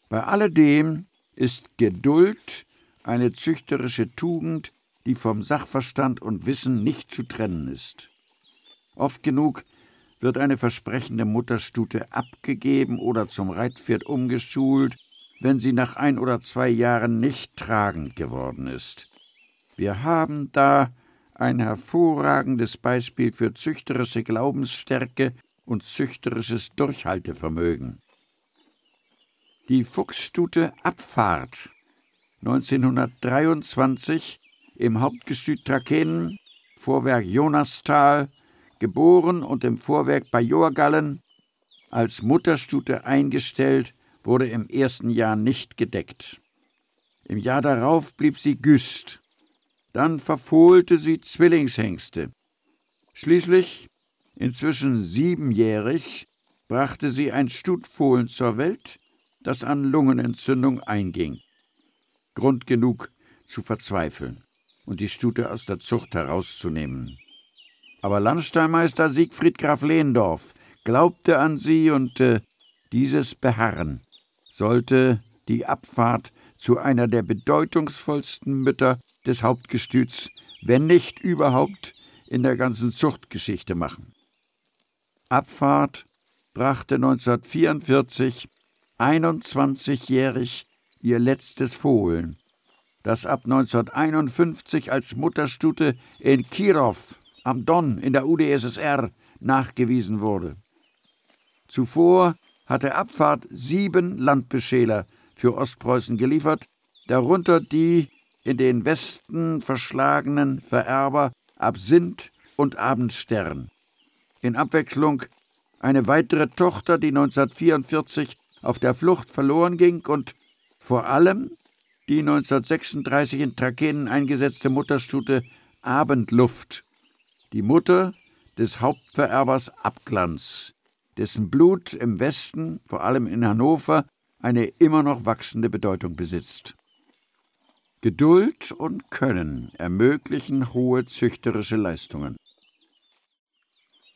Bei alledem ist Geduld eine züchterische Tugend, die vom Sachverstand und Wissen nicht zu trennen ist. Oft genug wird eine versprechende Mutterstute abgegeben oder zum Reitpferd umgeschult, wenn sie nach ein oder zwei Jahren nicht tragend geworden ist. Wir haben da ein hervorragendes Beispiel für züchterische Glaubensstärke und züchterisches Durchhaltevermögen. Die Fuchsstute Abfahrt 1923 im Hauptgestüt Trakehnen, Vorwerk Jonastal, geboren und im Vorwerk bei Jorgallen, als Mutterstute eingestellt, wurde im ersten Jahr nicht gedeckt. Im Jahr darauf blieb sie Güst. Dann verfohlte sie Zwillingshengste. Schließlich, inzwischen siebenjährig, brachte sie ein Stutfohlen zur Welt, das an Lungenentzündung einging. Grund genug zu verzweifeln und die Stute aus der Zucht herauszunehmen. Aber Landstallmeister Siegfried Graf Lehndorf glaubte an sie und äh, dieses Beharren sollte die Abfahrt zu einer der bedeutungsvollsten Mütter des Hauptgestüts, wenn nicht überhaupt in der ganzen Zuchtgeschichte machen. Abfahrt brachte 1944 21-jährig ihr letztes Fohlen, das ab 1951 als Mutterstute in Kirov am Don in der UdSSR nachgewiesen wurde. Zuvor hatte Abfahrt sieben Landbeschäler für Ostpreußen geliefert, darunter die in den Westen verschlagenen Vererber Absinth und Abendstern. In Abwechslung eine weitere Tochter, die 1944 auf der Flucht verloren ging und vor allem die 1936 in Trakehnen eingesetzte Mutterstute Abendluft die Mutter des Hauptvererbers Abglanz, dessen Blut im Westen, vor allem in Hannover, eine immer noch wachsende Bedeutung besitzt. Geduld und Können ermöglichen hohe züchterische Leistungen.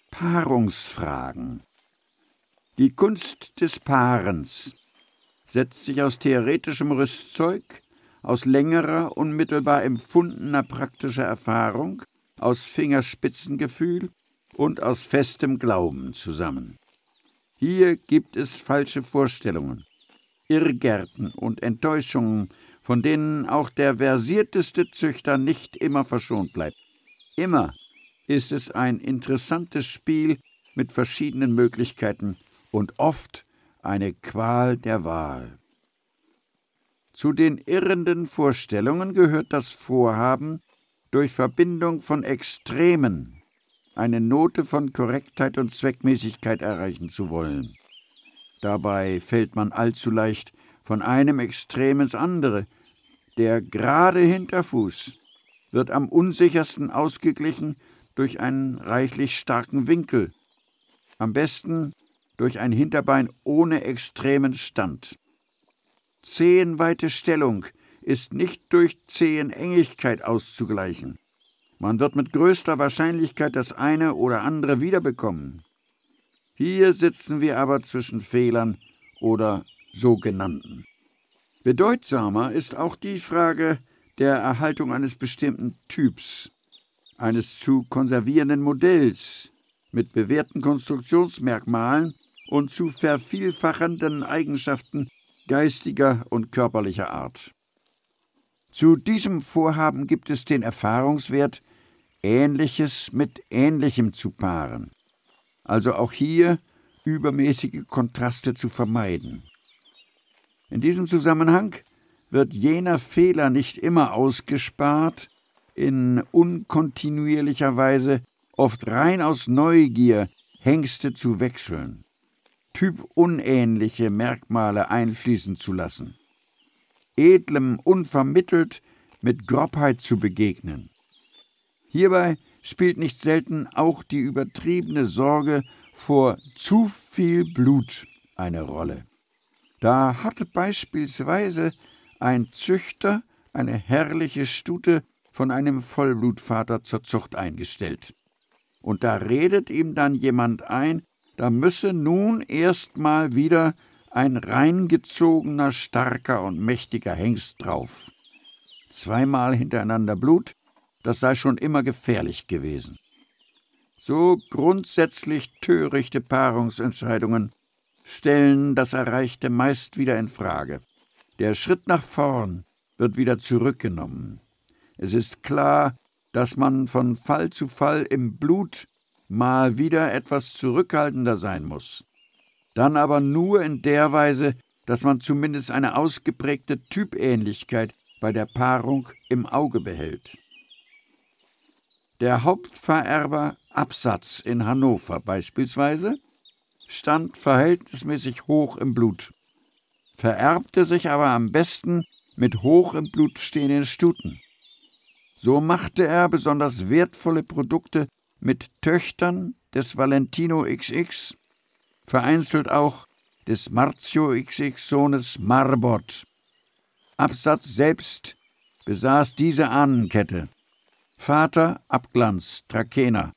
Paarungsfragen Die Kunst des Paarens setzt sich aus theoretischem Rüstzeug, aus längerer, unmittelbar empfundener praktischer Erfahrung aus Fingerspitzengefühl und aus festem Glauben zusammen. Hier gibt es falsche Vorstellungen, Irrgärten und Enttäuschungen, von denen auch der versierteste Züchter nicht immer verschont bleibt. Immer ist es ein interessantes Spiel mit verschiedenen Möglichkeiten und oft eine Qual der Wahl. Zu den irrenden Vorstellungen gehört das Vorhaben, durch Verbindung von Extremen eine Note von Korrektheit und Zweckmäßigkeit erreichen zu wollen. Dabei fällt man allzu leicht von einem Extrem ins andere. Der gerade Hinterfuß wird am unsichersten ausgeglichen durch einen reichlich starken Winkel, am besten durch ein Hinterbein ohne extremen Stand. Zehenweite Stellung ist nicht durch Zehenengigkeit auszugleichen. Man wird mit größter Wahrscheinlichkeit das eine oder andere wiederbekommen. Hier sitzen wir aber zwischen Fehlern oder sogenannten. Bedeutsamer ist auch die Frage der Erhaltung eines bestimmten Typs, eines zu konservierenden Modells mit bewährten Konstruktionsmerkmalen und zu vervielfachenden Eigenschaften geistiger und körperlicher Art. Zu diesem Vorhaben gibt es den Erfahrungswert, Ähnliches mit Ähnlichem zu paaren, also auch hier übermäßige Kontraste zu vermeiden. In diesem Zusammenhang wird jener Fehler nicht immer ausgespart, in unkontinuierlicher Weise, oft rein aus Neugier, Hengste zu wechseln, typunähnliche Merkmale einfließen zu lassen edlem unvermittelt mit Grobheit zu begegnen. Hierbei spielt nicht selten auch die übertriebene Sorge vor zu viel Blut eine Rolle. Da hatte beispielsweise ein Züchter eine herrliche Stute von einem Vollblutvater zur Zucht eingestellt. Und da redet ihm dann jemand ein, da müsse nun erst mal wieder ein reingezogener, starker und mächtiger Hengst drauf. Zweimal hintereinander Blut, das sei schon immer gefährlich gewesen. So grundsätzlich törichte Paarungsentscheidungen stellen das Erreichte meist wieder in Frage. Der Schritt nach vorn wird wieder zurückgenommen. Es ist klar, dass man von Fall zu Fall im Blut mal wieder etwas zurückhaltender sein muss dann aber nur in der Weise, dass man zumindest eine ausgeprägte Typähnlichkeit bei der Paarung im Auge behält. Der Hauptvererber Absatz in Hannover beispielsweise stand verhältnismäßig hoch im Blut, vererbte sich aber am besten mit hoch im Blut stehenden Stuten. So machte er besonders wertvolle Produkte mit Töchtern des Valentino XX vereinzelt auch des Marzio XX-Sohnes Marbot. Absatz selbst besaß diese Ahnenkette. Vater Abglanz, Trakehner.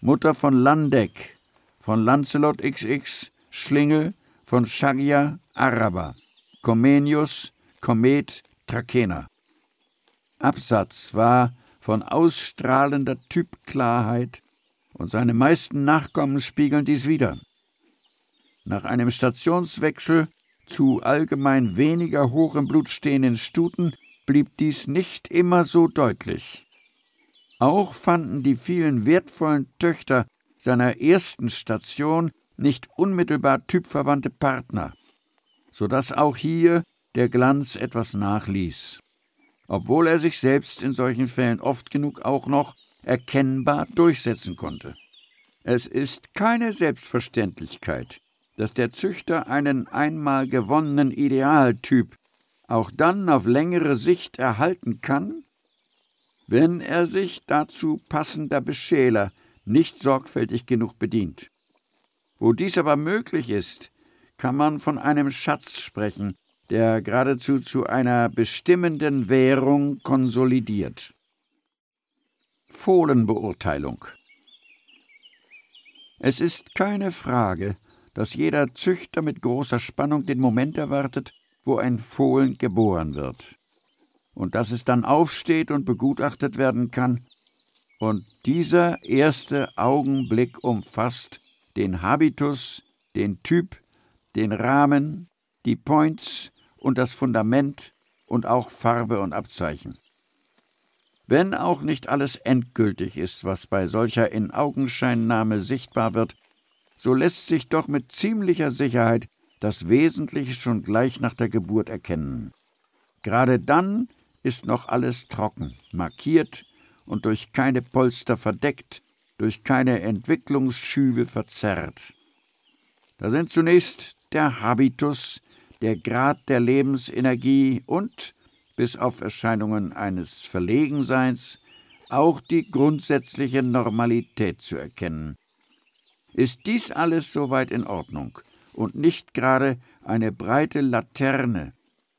Mutter von Landeck, von Lancelot XX, Schlingel, von Shagia, Araber. Comenius, Komet, Trakehner. Absatz war von ausstrahlender Typklarheit und seine meisten Nachkommen spiegeln dies wider. Nach einem Stationswechsel zu allgemein weniger hoch im Blut stehenden Stuten blieb dies nicht immer so deutlich. Auch fanden die vielen wertvollen Töchter seiner ersten Station nicht unmittelbar typverwandte Partner, so dass auch hier der Glanz etwas nachließ, obwohl er sich selbst in solchen Fällen oft genug auch noch erkennbar durchsetzen konnte. Es ist keine Selbstverständlichkeit, dass der Züchter einen einmal gewonnenen Idealtyp auch dann auf längere Sicht erhalten kann, wenn er sich dazu passender Beschäler nicht sorgfältig genug bedient. Wo dies aber möglich ist, kann man von einem Schatz sprechen, der geradezu zu einer bestimmenden Währung konsolidiert. Fohlenbeurteilung Es ist keine Frage, dass jeder Züchter mit großer Spannung den Moment erwartet, wo ein Fohlen geboren wird. Und dass es dann aufsteht und begutachtet werden kann, Und dieser erste Augenblick umfasst den Habitus, den Typ, den Rahmen, die Points und das Fundament und auch Farbe und Abzeichen. Wenn auch nicht alles endgültig ist, was bei solcher In-Augenscheinnahme sichtbar wird, so lässt sich doch mit ziemlicher Sicherheit das Wesentliche schon gleich nach der Geburt erkennen. Gerade dann ist noch alles trocken, markiert und durch keine Polster verdeckt, durch keine Entwicklungsschübe verzerrt. Da sind zunächst der Habitus, der Grad der Lebensenergie und, bis auf Erscheinungen eines Verlegenseins, auch die grundsätzliche Normalität zu erkennen. Ist dies alles soweit in Ordnung und nicht gerade eine breite Laterne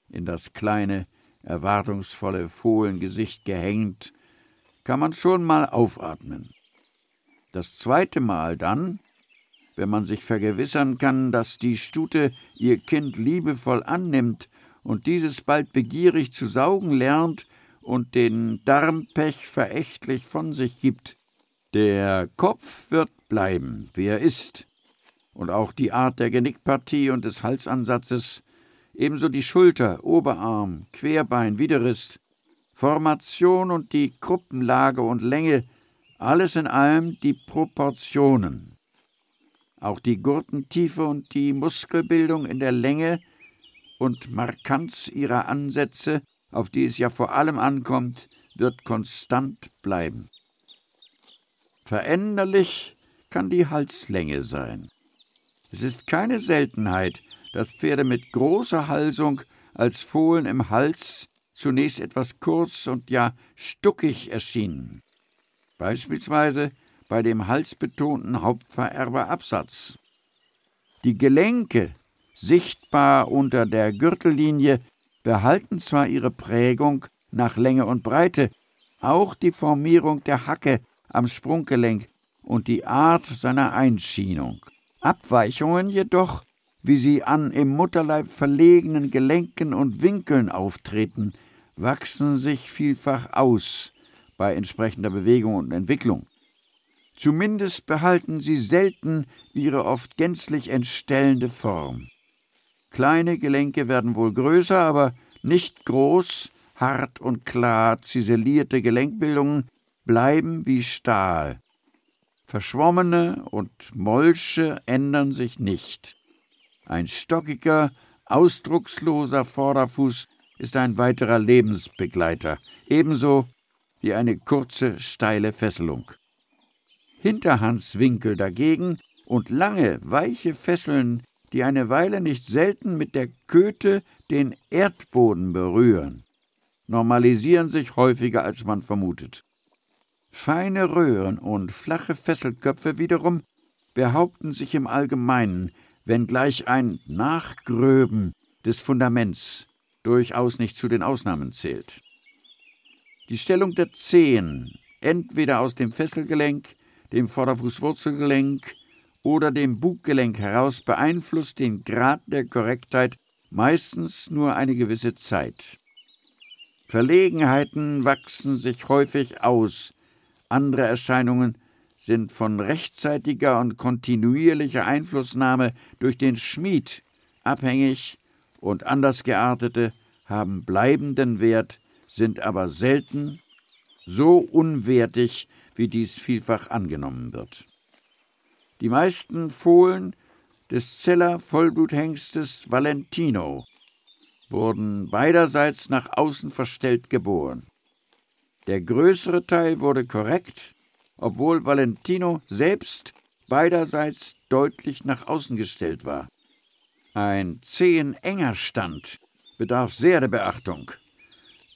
in das kleine, erwartungsvolle Fohlengesicht gehängt, kann man schon mal aufatmen. Das zweite Mal dann, wenn man sich vergewissern kann, dass die Stute ihr Kind liebevoll annimmt und dieses bald begierig zu saugen lernt und den Darmpech verächtlich von sich gibt. Der Kopf wird bleiben, wie er ist, und auch die Art der Genickpartie und des Halsansatzes, ebenso die Schulter, Oberarm, Querbein, Widerrist, Formation und die Kruppenlage und Länge, alles in allem die Proportionen. Auch die Gurtentiefe und die Muskelbildung in der Länge und Markanz ihrer Ansätze, auf die es ja vor allem ankommt, wird konstant bleiben. Veränderlich kann die Halslänge sein. Es ist keine Seltenheit, dass Pferde mit großer Halsung als Fohlen im Hals zunächst etwas kurz und ja stuckig erschienen. Beispielsweise bei dem halsbetonten Hauptvererberabsatz. Die Gelenke, sichtbar unter der Gürtellinie, behalten zwar ihre Prägung nach Länge und Breite, auch die Formierung der Hacke am Sprunggelenk und die Art seiner Einschienung. Abweichungen jedoch, wie sie an im Mutterleib verlegenen Gelenken und Winkeln auftreten, wachsen sich vielfach aus bei entsprechender Bewegung und Entwicklung. Zumindest behalten sie selten ihre oft gänzlich entstellende Form. Kleine Gelenke werden wohl größer, aber nicht groß, hart und klar ziselierte Gelenkbildungen bleiben wie Stahl. Verschwommene und Molsche ändern sich nicht. Ein stockiger, ausdrucksloser Vorderfuß ist ein weiterer Lebensbegleiter, ebenso wie eine kurze, steile Fesselung. Hinterhandswinkel dagegen und lange, weiche Fesseln, die eine Weile nicht selten mit der Köte den Erdboden berühren, normalisieren sich häufiger, als man vermutet. Feine Röhren und flache Fesselköpfe wiederum behaupten sich im Allgemeinen, wenngleich ein Nachgröben des Fundaments durchaus nicht zu den Ausnahmen zählt. Die Stellung der Zehen, entweder aus dem Fesselgelenk, dem Vorderfußwurzelgelenk oder dem Buggelenk heraus beeinflusst den Grad der Korrektheit meistens nur eine gewisse Zeit. Verlegenheiten wachsen sich häufig aus, andere Erscheinungen sind von rechtzeitiger und kontinuierlicher Einflussnahme durch den Schmied abhängig und anders geartete haben bleibenden Wert, sind aber selten so unwertig wie dies vielfach angenommen wird. Die meisten Fohlen des Zeller Vollbluthengstes Valentino wurden beiderseits nach außen verstellt geboren. Der größere Teil wurde korrekt, obwohl Valentino selbst beiderseits deutlich nach außen gestellt war. Ein zehenenger Stand bedarf sehr der Beachtung.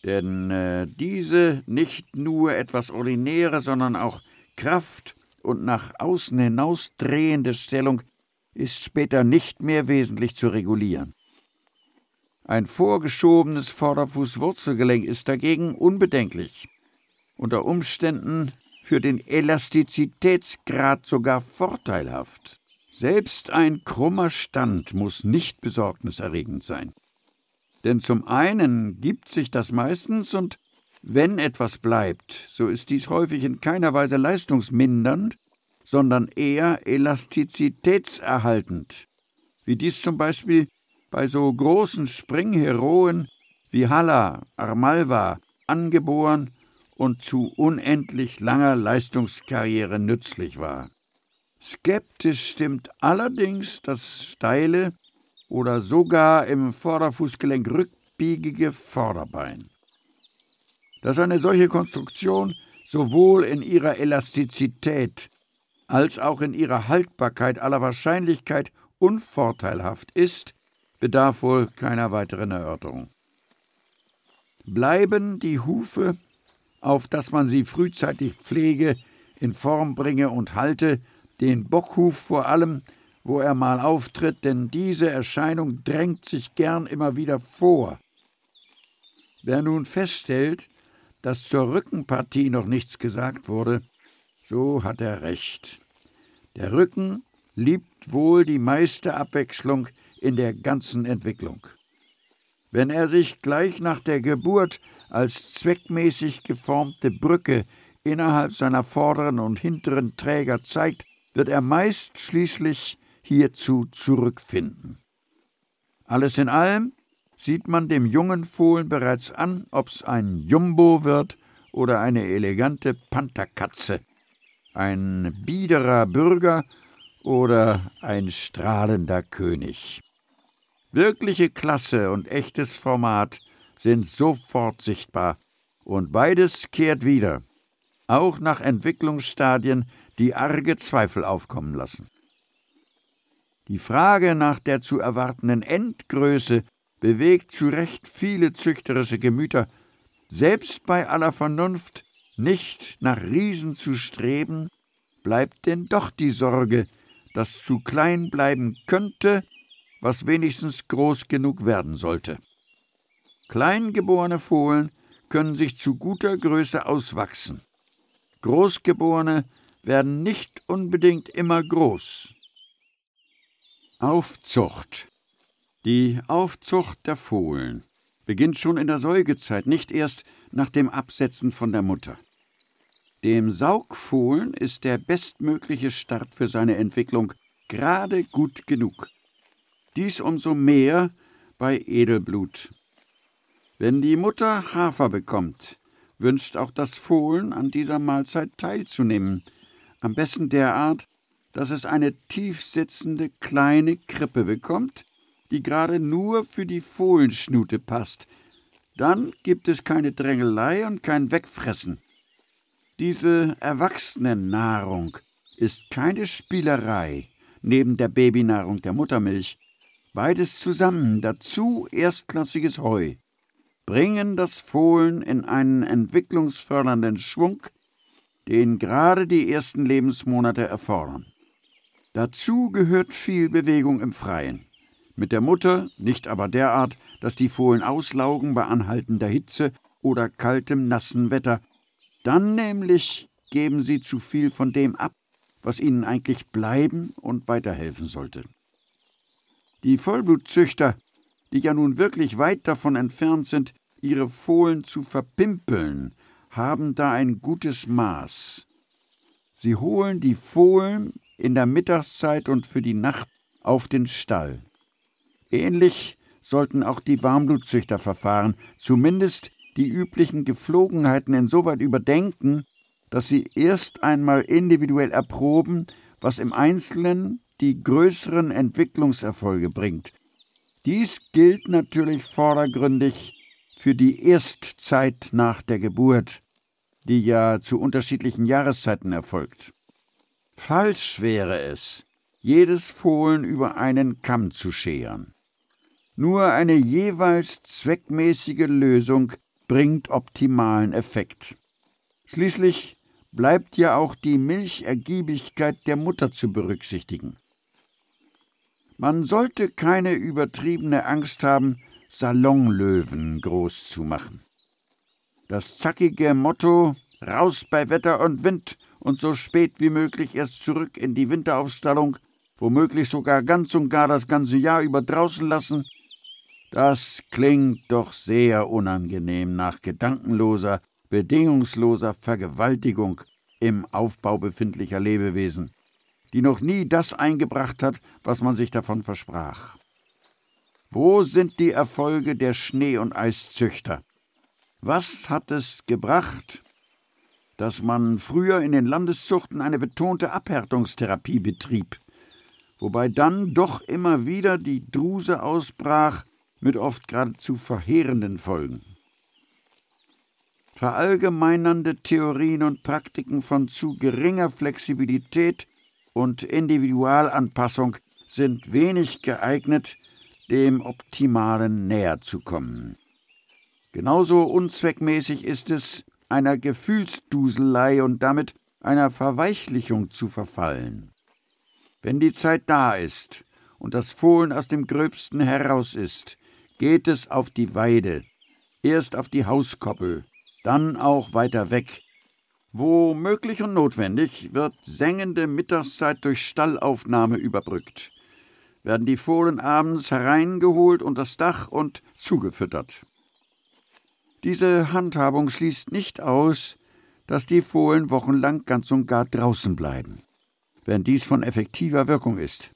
Denn äh, diese nicht nur etwas ordinäre, sondern auch Kraft und nach außen hinaus drehende Stellung ist später nicht mehr wesentlich zu regulieren. Ein vorgeschobenes Vorderfußwurzelgelenk ist dagegen unbedenklich, unter Umständen für den Elastizitätsgrad sogar vorteilhaft. Selbst ein krummer Stand muss nicht besorgniserregend sein. Denn zum einen gibt sich das meistens und Wenn etwas bleibt, so ist dies häufig in keiner Weise leistungsmindernd, sondern eher elastizitätserhaltend, wie dies zum Beispiel bei so großen Springheroen wie Halla, Armalva, angeboren und zu unendlich langer Leistungskarriere nützlich war. Skeptisch stimmt allerdings das steile oder sogar im Vorderfußgelenk rückbiegige Vorderbein. Dass eine solche Konstruktion sowohl in ihrer Elastizität als auch in ihrer Haltbarkeit aller Wahrscheinlichkeit unvorteilhaft ist, bedarf wohl keiner weiteren Erörterung. Bleiben die Hufe, auf dass man sie frühzeitig pflege, in Form bringe und halte, den Bockhuf vor allem, wo er mal auftritt, denn diese Erscheinung drängt sich gern immer wieder vor. Wer nun feststellt, dass zur Rückenpartie noch nichts gesagt wurde, so hat er recht. Der Rücken liebt wohl die meiste Abwechslung in der ganzen Entwicklung. Wenn er sich gleich nach der Geburt als zweckmäßig geformte Brücke innerhalb seiner vorderen und hinteren Träger zeigt, wird er meist schließlich hierzu zurückfinden. Alles in allem sieht man dem jungen Fohlen bereits an, ob's ein Jumbo wird oder eine elegante Pantherkatze, ein biederer Bürger oder ein strahlender König. Wirkliche Klasse und echtes Format sind sofort sichtbar, und beides kehrt wieder, auch nach Entwicklungsstadien, die arge Zweifel aufkommen lassen. Die Frage nach der zu erwartenden Endgröße bewegt zu Recht viele züchterische Gemüter, selbst bei aller Vernunft nicht nach Riesen zu streben, bleibt denn doch die Sorge, dass zu klein bleiben könnte, was wenigstens groß genug werden sollte. Kleingeborene Fohlen können sich zu guter Größe auswachsen. Großgeborene werden nicht unbedingt immer groß. Aufzucht die Aufzucht der Fohlen beginnt schon in der Säugezeit, nicht erst nach dem Absetzen von der Mutter. Dem Saugfohlen ist der bestmögliche Start für seine Entwicklung gerade gut genug. Dies umso mehr bei Edelblut. Wenn die Mutter Hafer bekommt, wünscht auch das Fohlen an dieser Mahlzeit teilzunehmen, am besten derart, dass es eine tiefsitzende kleine Krippe bekommt, die gerade nur für die Fohlenschnute passt. Dann gibt es keine Drängelei und kein Wegfressen. Diese Erwachsenennahrung ist keine Spielerei neben der Babynahrung der Muttermilch. Beides zusammen, dazu erstklassiges Heu, bringen das Fohlen in einen entwicklungsfördernden Schwung, den gerade die ersten Lebensmonate erfordern. Dazu gehört viel Bewegung im Freien. Mit der Mutter nicht aber derart, dass die Fohlen auslaugen bei anhaltender Hitze oder kaltem, nassen Wetter. Dann nämlich geben sie zu viel von dem ab, was ihnen eigentlich bleiben und weiterhelfen sollte. Die Vollblutzüchter, die ja nun wirklich weit davon entfernt sind, ihre Fohlen zu verpimpeln, haben da ein gutes Maß. Sie holen die Fohlen in der Mittagszeit und für die Nacht auf den Stall. Ähnlich sollten auch die Warmblutzüchter verfahren, zumindest die üblichen Geflogenheiten insoweit überdenken, dass sie erst einmal individuell erproben, was im Einzelnen die größeren Entwicklungserfolge bringt. Dies gilt natürlich vordergründig für die Erstzeit nach der Geburt, die ja zu unterschiedlichen Jahreszeiten erfolgt. Falsch wäre es, jedes Fohlen über einen Kamm zu scheren. Nur eine jeweils zweckmäßige Lösung bringt optimalen Effekt. Schließlich bleibt ja auch die Milchergiebigkeit der Mutter zu berücksichtigen. Man sollte keine übertriebene Angst haben, Salonlöwen groß zu machen. Das zackige Motto Raus bei Wetter und Wind und so spät wie möglich erst zurück in die Winteraufstallung, womöglich sogar ganz und gar das ganze Jahr über draußen lassen, Das klingt doch sehr unangenehm nach gedankenloser, bedingungsloser Vergewaltigung im Aufbau befindlicher Lebewesen, die noch nie das eingebracht hat, was man sich davon versprach. Wo sind die Erfolge der Schnee- und Eiszüchter? Was hat es gebracht, dass man früher in den Landeszuchten eine betonte Abhärtungstherapie betrieb, wobei dann doch immer wieder die Druse ausbrach mit oft geradezu verheerenden Folgen. Verallgemeinernde Theorien und Praktiken von zu geringer Flexibilität und Individualanpassung sind wenig geeignet, dem Optimalen näher zu kommen. Genauso unzweckmäßig ist es, einer Gefühlsduselei und damit einer Verweichlichung zu verfallen. Wenn die Zeit da ist und das Fohlen aus dem Gröbsten heraus ist, geht es auf die Weide, erst auf die Hauskoppel, dann auch weiter weg. Wo möglich und notwendig wird sengende Mittagszeit durch Stallaufnahme überbrückt, werden die Fohlen abends hereingeholt unter das Dach und zugefüttert. Diese Handhabung schließt nicht aus, dass die Fohlen wochenlang ganz und gar draußen bleiben, wenn dies von effektiver Wirkung ist.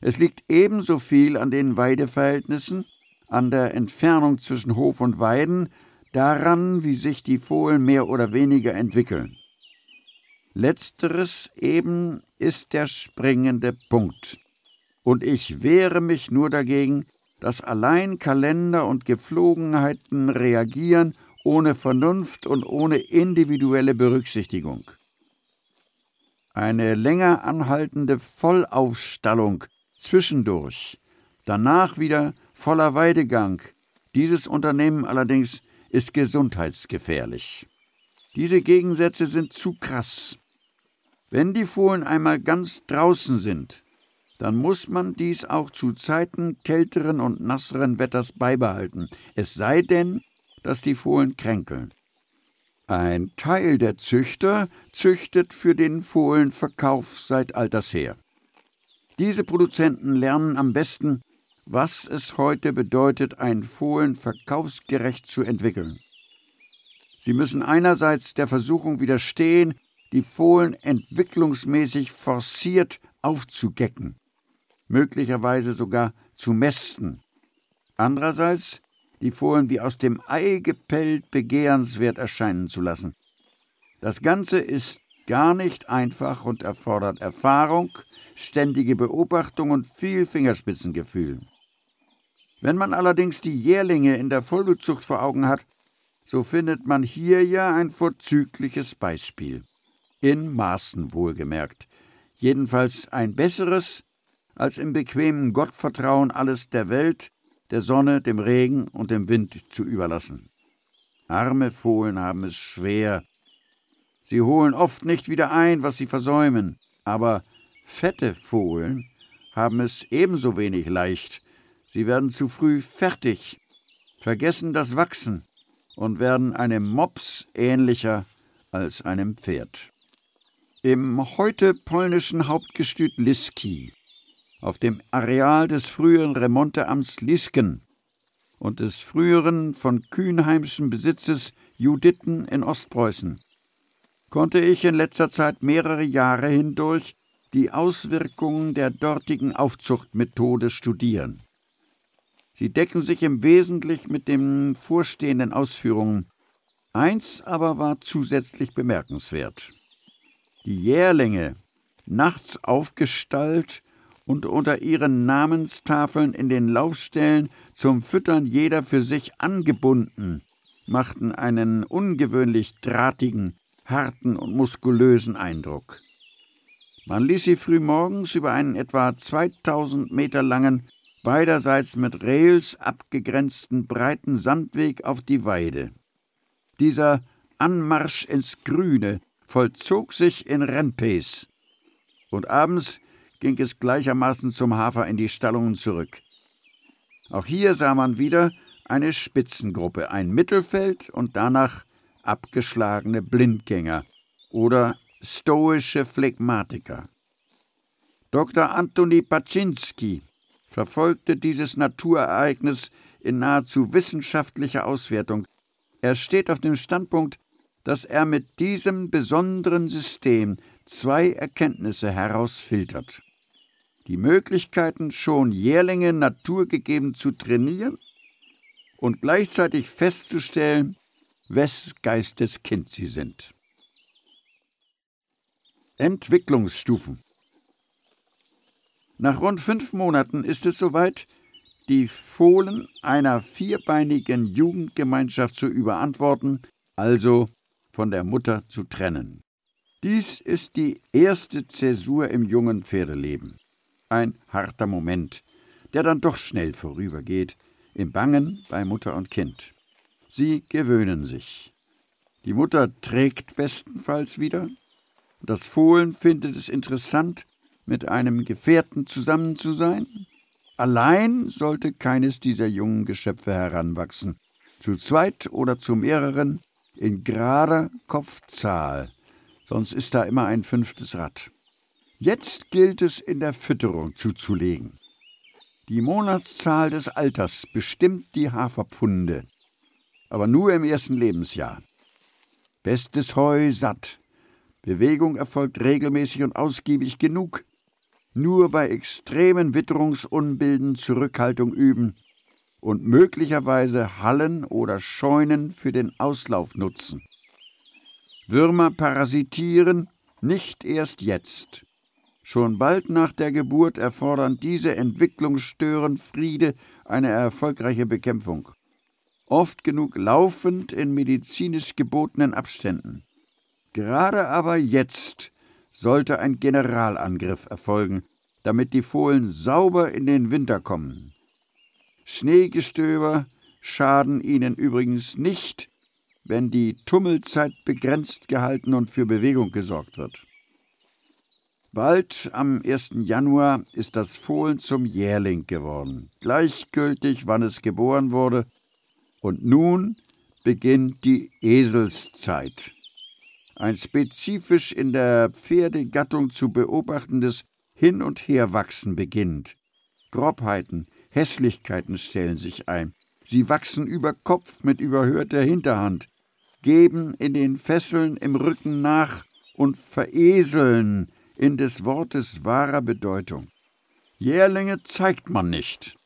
Es liegt ebenso viel an den Weideverhältnissen an der Entfernung zwischen Hof und Weiden, daran, wie sich die Fohlen mehr oder weniger entwickeln. Letzteres eben ist der springende Punkt. Und ich wehre mich nur dagegen, dass allein Kalender und Gepflogenheiten reagieren ohne Vernunft und ohne individuelle Berücksichtigung. Eine länger anhaltende Vollaufstallung zwischendurch, danach wieder voller Weidegang. Dieses Unternehmen allerdings ist gesundheitsgefährlich. Diese Gegensätze sind zu krass. Wenn die Fohlen einmal ganz draußen sind, dann muss man dies auch zu Zeiten kälteren und nasseren Wetters beibehalten, es sei denn, dass die Fohlen kränkeln. Ein Teil der Züchter züchtet für den Fohlenverkauf seit alters her. Diese Produzenten lernen am besten, was es heute bedeutet, ein Fohlen verkaufsgerecht zu entwickeln. Sie müssen einerseits der Versuchung widerstehen, die Fohlen entwicklungsmäßig forciert aufzugecken, möglicherweise sogar zu mästen. Andererseits die Fohlen wie aus dem Ei gepellt begehrenswert erscheinen zu lassen. Das Ganze ist gar nicht einfach und erfordert Erfahrung, ständige Beobachtung und viel Fingerspitzengefühl. Wenn man allerdings die Jährlinge in der Vollblutzucht vor Augen hat, so findet man hier ja ein vorzügliches Beispiel. In Maßen wohlgemerkt. Jedenfalls ein besseres, als im bequemen Gottvertrauen alles der Welt, der Sonne, dem Regen und dem Wind zu überlassen. Arme Fohlen haben es schwer. Sie holen oft nicht wieder ein, was sie versäumen, aber fette Fohlen haben es ebenso wenig leicht, Sie werden zu früh fertig, vergessen das Wachsen und werden einem Mops ähnlicher als einem Pferd. Im heute polnischen Hauptgestüt Liski, auf dem Areal des früheren Remonteamts Lisken und des früheren von Kühnheimschen Besitzes Juditten in Ostpreußen, konnte ich in letzter Zeit mehrere Jahre hindurch die Auswirkungen der dortigen Aufzuchtmethode studieren. Sie decken sich im Wesentlichen mit den vorstehenden Ausführungen. Eins aber war zusätzlich bemerkenswert. Die Jährlinge, nachts aufgestallt und unter ihren Namenstafeln in den Laufstellen zum Füttern jeder für sich angebunden, machten einen ungewöhnlich drahtigen, harten und muskulösen Eindruck. Man ließ sie frühmorgens über einen etwa 2000 Meter langen beiderseits mit Rails abgegrenzten breiten Sandweg auf die Weide. Dieser Anmarsch ins Grüne vollzog sich in Rennpace. Und abends ging es gleichermaßen zum Hafer in die Stallungen zurück. Auch hier sah man wieder eine Spitzengruppe, ein Mittelfeld und danach abgeschlagene Blindgänger oder stoische Phlegmatiker. Dr. Antoni Paczynski verfolgte dieses Naturereignis in nahezu wissenschaftlicher Auswertung. Er steht auf dem Standpunkt, dass er mit diesem besonderen System zwei Erkenntnisse herausfiltert. Die Möglichkeiten, schon Jährlinge naturgegeben zu trainieren und gleichzeitig festzustellen, wes Geistes Kind sie sind. Entwicklungsstufen Nach rund fünf Monaten ist es soweit, die Fohlen einer vierbeinigen Jugendgemeinschaft zu überantworten, also von der Mutter zu trennen. Dies ist die erste Zäsur im jungen Pferdeleben. Ein harter Moment, der dann doch schnell vorübergeht, im Bangen bei Mutter und Kind. Sie gewöhnen sich. Die Mutter trägt bestenfalls wieder. Das Fohlen findet es interessant, mit einem Gefährten zusammen zu sein. Allein sollte keines dieser jungen Geschöpfe heranwachsen. Zu zweit oder zu mehreren in gerader Kopfzahl, sonst ist da immer ein fünftes Rad. Jetzt gilt es in der Fütterung zuzulegen. Die Monatszahl des Alters bestimmt die Haferpfunde aber nur im ersten Lebensjahr. Bestes Heu satt. Bewegung erfolgt regelmäßig und ausgiebig genug. Nur bei extremen Witterungsunbilden Zurückhaltung üben und möglicherweise Hallen oder Scheunen für den Auslauf nutzen. Würmer parasitieren nicht erst jetzt. Schon bald nach der Geburt erfordern diese Entwicklungsstörenfriede eine erfolgreiche Bekämpfung oft genug laufend in medizinisch gebotenen Abständen. Gerade aber jetzt sollte ein Generalangriff erfolgen, damit die Fohlen sauber in den Winter kommen. Schneegestöber schaden ihnen übrigens nicht, wenn die Tummelzeit begrenzt gehalten und für Bewegung gesorgt wird. Bald am 1. Januar ist das Fohlen zum Jährling geworden. Gleichgültig, wann es geboren wurde, und nun beginnt die Eselszeit. Ein spezifisch in der Pferdegattung zu beobachtendes Hin- und Herwachsen beginnt. Grobheiten, Hässlichkeiten stellen sich ein. Sie wachsen über Kopf mit überhörter Hinterhand, geben in den Fesseln im Rücken nach und vereseln in des Wortes wahrer Bedeutung. Jährlinge zeigt man nicht,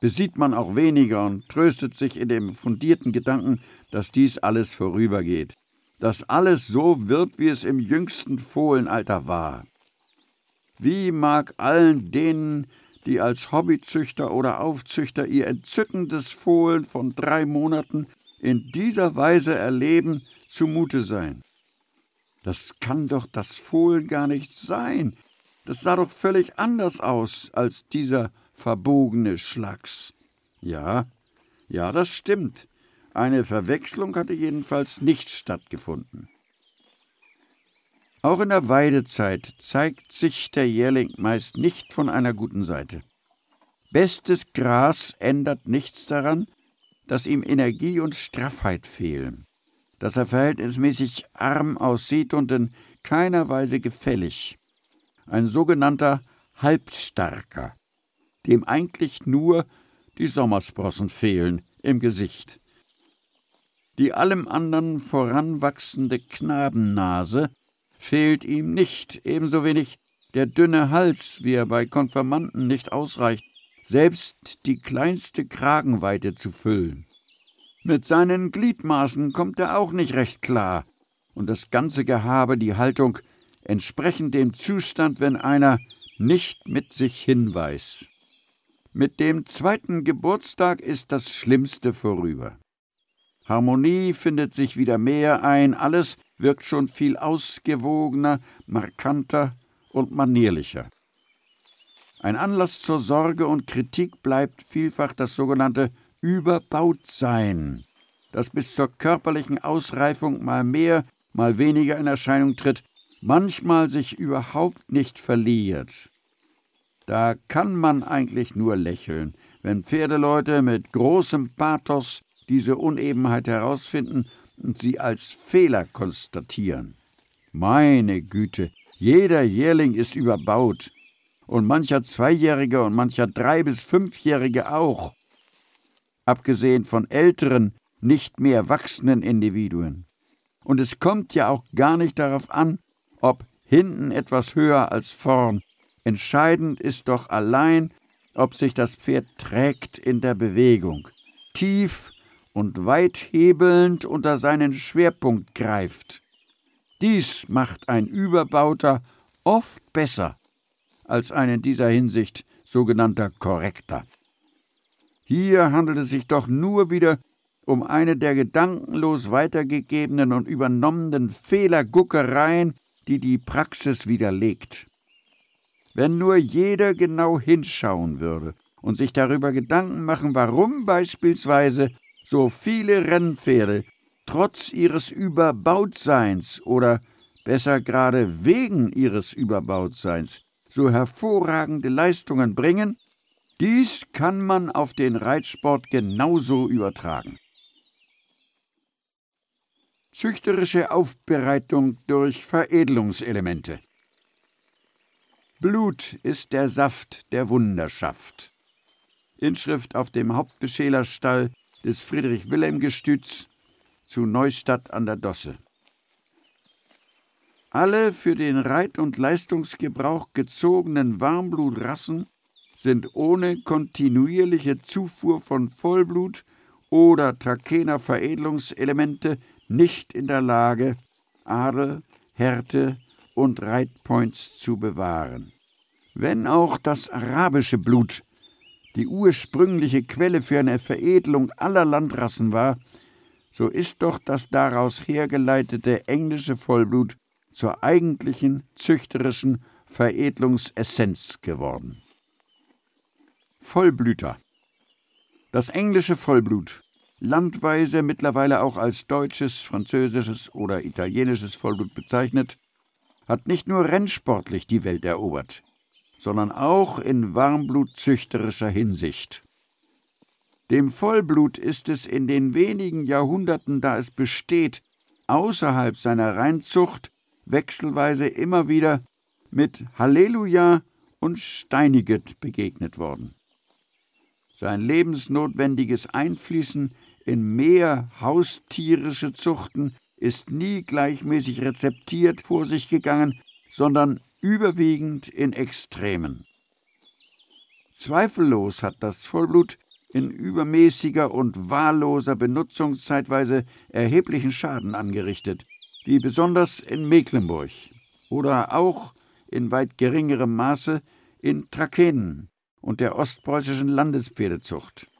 besieht man auch weniger und tröstet sich in dem fundierten Gedanken, dass dies alles vorübergeht, dass alles so wird, wie es im jüngsten Fohlenalter war. Wie mag allen denen, die als Hobbyzüchter oder Aufzüchter ihr entzückendes Fohlen von drei Monaten in dieser Weise erleben, zumute sein? Das kann doch das Fohlen gar nicht sein. Das sah doch völlig anders aus als dieser verbogene Schlags. Ja, ja, das stimmt. Eine Verwechslung hatte jedenfalls nicht stattgefunden. Auch in der Weidezeit zeigt sich der Jährling meist nicht von einer guten Seite. Bestes Gras ändert nichts daran, dass ihm Energie und Straffheit fehlen, dass er verhältnismäßig arm aussieht und in keiner Weise gefällig. Ein sogenannter Halbstarker dem eigentlich nur die Sommersprossen fehlen im Gesicht. Die allem anderen voranwachsende Knabennase fehlt ihm nicht, ebenso wenig der dünne Hals, wie er bei Konfirmanden nicht ausreicht, selbst die kleinste Kragenweite zu füllen. Mit seinen Gliedmaßen kommt er auch nicht recht klar, und das ganze Gehabe, die Haltung, entsprechen dem Zustand, wenn einer nicht mit sich hinweist. Mit dem zweiten Geburtstag ist das Schlimmste vorüber. Harmonie findet sich wieder mehr ein, alles wirkt schon viel ausgewogener, markanter und manierlicher. Ein Anlass zur Sorge und Kritik bleibt vielfach das sogenannte Überbautsein, das bis zur körperlichen Ausreifung mal mehr, mal weniger in Erscheinung tritt, manchmal sich überhaupt nicht verliert. Da kann man eigentlich nur lächeln, wenn Pferdeleute mit großem Pathos diese Unebenheit herausfinden und sie als Fehler konstatieren. Meine Güte, jeder Jährling ist überbaut, und mancher Zweijährige und mancher Drei- bis Fünfjährige auch. Abgesehen von älteren, nicht mehr wachsenden Individuen. Und es kommt ja auch gar nicht darauf an, ob hinten etwas höher als vorn. Entscheidend ist doch allein, ob sich das Pferd trägt in der Bewegung, tief und weit hebelnd unter seinen Schwerpunkt greift. Dies macht ein Überbauter oft besser als ein in dieser Hinsicht sogenannter Korrekter. Hier handelt es sich doch nur wieder um eine der gedankenlos weitergegebenen und übernommenen Fehlerguckereien, die die Praxis widerlegt. Wenn nur jeder genau hinschauen würde und sich darüber Gedanken machen, warum beispielsweise so viele Rennpferde trotz ihres Überbautseins oder besser gerade wegen ihres Überbautseins so hervorragende Leistungen bringen, dies kann man auf den Reitsport genauso übertragen. Züchterische Aufbereitung durch Veredelungselemente. Blut ist der Saft, der Wunder schafft. Inschrift auf dem Hauptbeschälerstall des Friedrich-Wilhelm-Gestüts zu Neustadt an der Dosse. Alle für den Reit- und Leistungsgebrauch gezogenen Warmblutrassen sind ohne kontinuierliche Zufuhr von Vollblut oder Trakehner-Veredelungselemente nicht in der Lage, Adel, Härte und Reitpoints zu bewahren. Wenn auch das arabische Blut die ursprüngliche Quelle für eine Veredelung aller Landrassen war, so ist doch das daraus hergeleitete englische Vollblut zur eigentlichen züchterischen Veredelungsessenz geworden. Vollblüter Das englische Vollblut, landweise mittlerweile auch als deutsches, französisches oder italienisches Vollblut bezeichnet, hat nicht nur rennsportlich die Welt erobert, sondern auch in warmblutzüchterischer Hinsicht. Dem Vollblut ist es in den wenigen Jahrhunderten, da es besteht, außerhalb seiner Reinzucht wechselweise immer wieder mit Halleluja und Steiniget begegnet worden. Sein lebensnotwendiges Einfließen in mehr haustierische Zuchten ist nie gleichmäßig rezeptiert vor sich gegangen, sondern überwiegend in Extremen. Zweifellos hat das Vollblut in übermäßiger und wahlloser Benutzung zeitweise erheblichen Schaden angerichtet, wie besonders in Mecklenburg oder auch in weit geringerem Maße in Trakehnen und der ostpreußischen Landespferdezucht.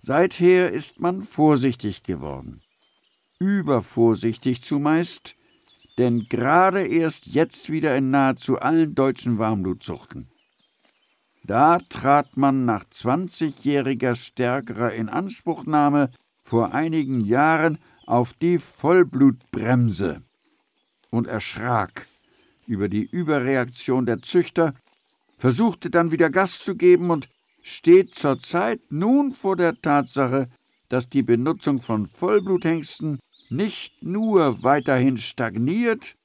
Seither ist man vorsichtig geworden übervorsichtig zumeist, denn gerade erst jetzt wieder in nahezu allen deutschen Warmblutzuchten. Da trat man nach zwanzigjähriger stärkerer Inanspruchnahme vor einigen Jahren auf die Vollblutbremse und erschrak über die Überreaktion der Züchter, versuchte dann wieder Gas zu geben und steht zurzeit nun vor der Tatsache, dass die Benutzung von Vollbluthengsten nicht nur weiterhin stagniert,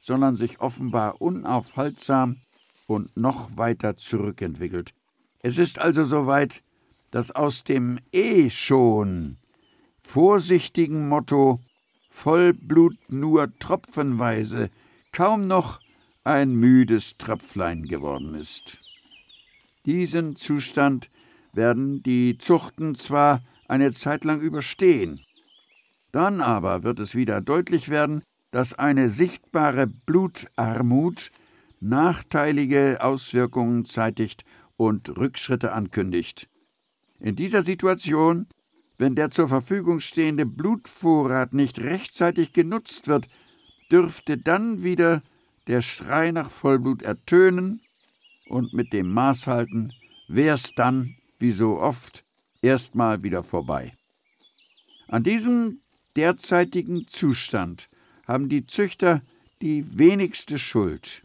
sondern sich offenbar unaufhaltsam und noch weiter zurückentwickelt. Es ist also soweit, dass aus dem eh schon vorsichtigen Motto Vollblut nur tropfenweise kaum noch ein müdes Tröpflein geworden ist. Diesen Zustand werden die Zuchten zwar eine Zeit lang überstehen, dann aber wird es wieder deutlich werden, dass eine sichtbare Blutarmut nachteilige Auswirkungen zeitigt und Rückschritte ankündigt. In dieser Situation, wenn der zur Verfügung stehende Blutvorrat nicht rechtzeitig genutzt wird, dürfte dann wieder der Schrei nach Vollblut ertönen und mit dem Maßhalten wär's dann, wie so oft, erstmal wieder vorbei. An diesem derzeitigen Zustand haben die Züchter die wenigste Schuld.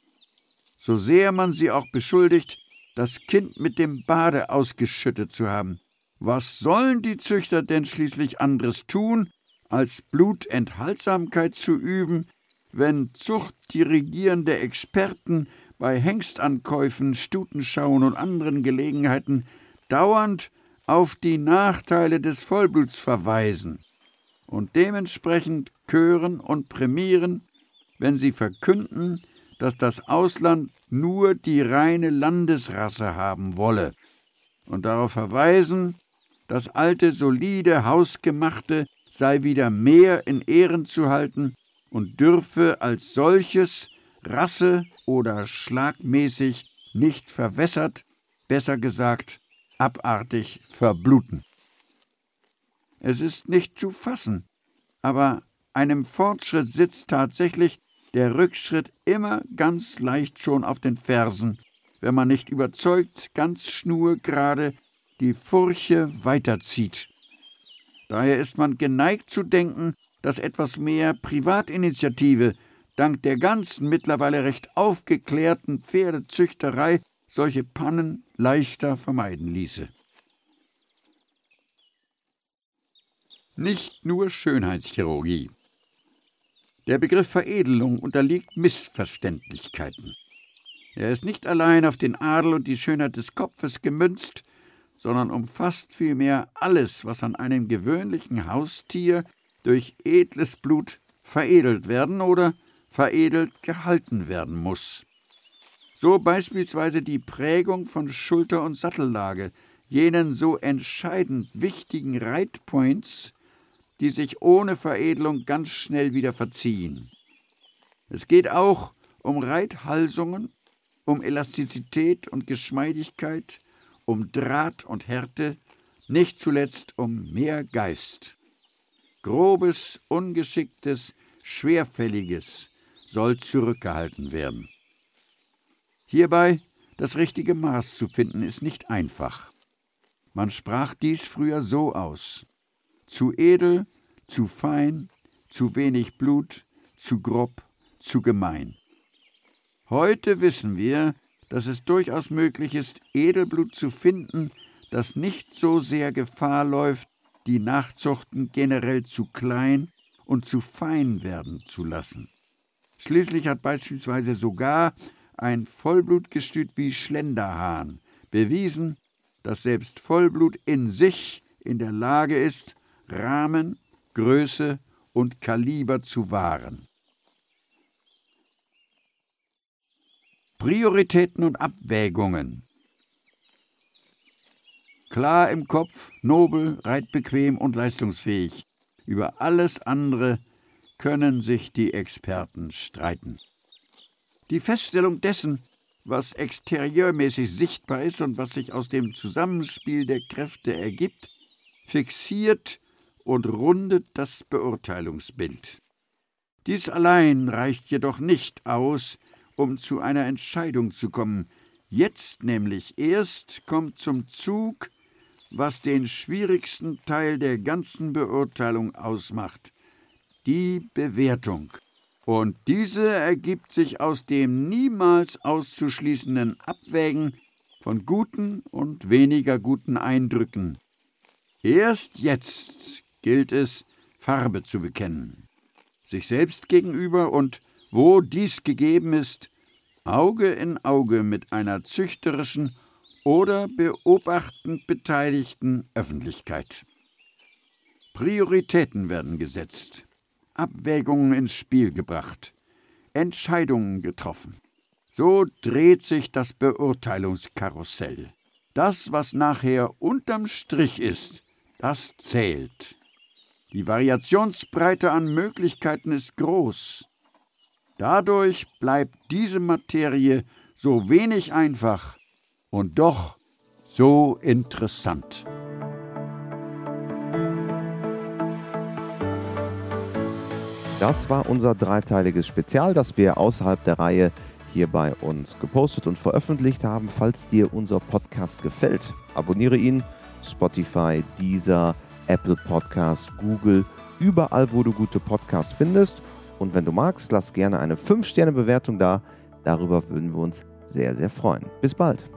So sehr man sie auch beschuldigt, das Kind mit dem Bade ausgeschüttet zu haben. Was sollen die Züchter denn schließlich anderes tun, als Blutenthaltsamkeit zu üben, wenn zuchtdirigierende Experten bei Hengstankäufen, Stutenschauen und anderen Gelegenheiten dauernd auf die Nachteile des Vollbluts verweisen und dementsprechend kören und prämieren, wenn sie verkünden, dass das Ausland nur die reine Landesrasse haben wolle und darauf verweisen, das alte, solide, hausgemachte sei wieder mehr in Ehren zu halten und dürfe als solches rasse- oder schlagmäßig nicht verwässert, besser gesagt abartig verbluten. Es ist nicht zu fassen, aber einem Fortschritt sitzt tatsächlich der Rückschritt immer ganz leicht schon auf den Fersen, wenn man nicht überzeugt, ganz schnurgerade die Furche weiterzieht. Daher ist man geneigt zu denken, dass etwas mehr Privatinitiative dank der ganzen mittlerweile recht aufgeklärten Pferdezüchterei solche Pannen leichter vermeiden ließe. Nicht nur Schönheitschirurgie. Der Begriff Veredelung unterliegt Missverständlichkeiten. Er ist nicht allein auf den Adel und die Schönheit des Kopfes gemünzt, sondern umfasst vielmehr alles, was an einem gewöhnlichen Haustier durch edles Blut veredelt werden oder veredelt gehalten werden muss. So beispielsweise die Prägung von Schulter- und Sattellage, jenen so entscheidend wichtigen Reitpoints, die sich ohne Veredelung ganz schnell wieder verziehen. Es geht auch um Reithalsungen, um Elastizität und Geschmeidigkeit, um Draht und Härte, nicht zuletzt um mehr Geist. Grobes, ungeschicktes, schwerfälliges soll zurückgehalten werden. Hierbei das richtige Maß zu finden, ist nicht einfach. Man sprach dies früher so aus. Zu edel, zu fein, zu wenig Blut, zu grob, zu gemein. Heute wissen wir, dass es durchaus möglich ist, Edelblut zu finden, das nicht so sehr Gefahr läuft, die Nachzuchten generell zu klein und zu fein werden zu lassen. Schließlich hat beispielsweise sogar ein Vollblutgestüt wie Schlenderhahn bewiesen, dass selbst Vollblut in sich in der Lage ist, Rahmen, Größe und Kaliber zu wahren. Prioritäten und Abwägungen. Klar im Kopf, nobel, reitbequem und leistungsfähig. Über alles andere können sich die Experten streiten. Die Feststellung dessen, was exterieurmäßig sichtbar ist und was sich aus dem Zusammenspiel der Kräfte ergibt, fixiert und rundet das Beurteilungsbild. Dies allein reicht jedoch nicht aus, um zu einer Entscheidung zu kommen. Jetzt nämlich erst kommt zum Zug, was den schwierigsten Teil der ganzen Beurteilung ausmacht, die Bewertung. Und diese ergibt sich aus dem niemals auszuschließenden Abwägen von guten und weniger guten Eindrücken. Erst jetzt gilt es, Farbe zu bekennen, sich selbst gegenüber und, wo dies gegeben ist, Auge in Auge mit einer züchterischen oder beobachtend beteiligten Öffentlichkeit. Prioritäten werden gesetzt, Abwägungen ins Spiel gebracht, Entscheidungen getroffen. So dreht sich das Beurteilungskarussell. Das, was nachher unterm Strich ist, das zählt. Die Variationsbreite an Möglichkeiten ist groß. Dadurch bleibt diese Materie so wenig einfach und doch so interessant. Das war unser dreiteiliges Spezial, das wir außerhalb der Reihe hier bei uns gepostet und veröffentlicht haben. Falls dir unser Podcast gefällt, abonniere ihn. Spotify, Deezer, Apple Podcast, Google, überall, wo du gute Podcasts findest. Und wenn du magst, lass gerne eine 5-Sterne-Bewertung da. Darüber würden wir uns sehr, sehr freuen. Bis bald.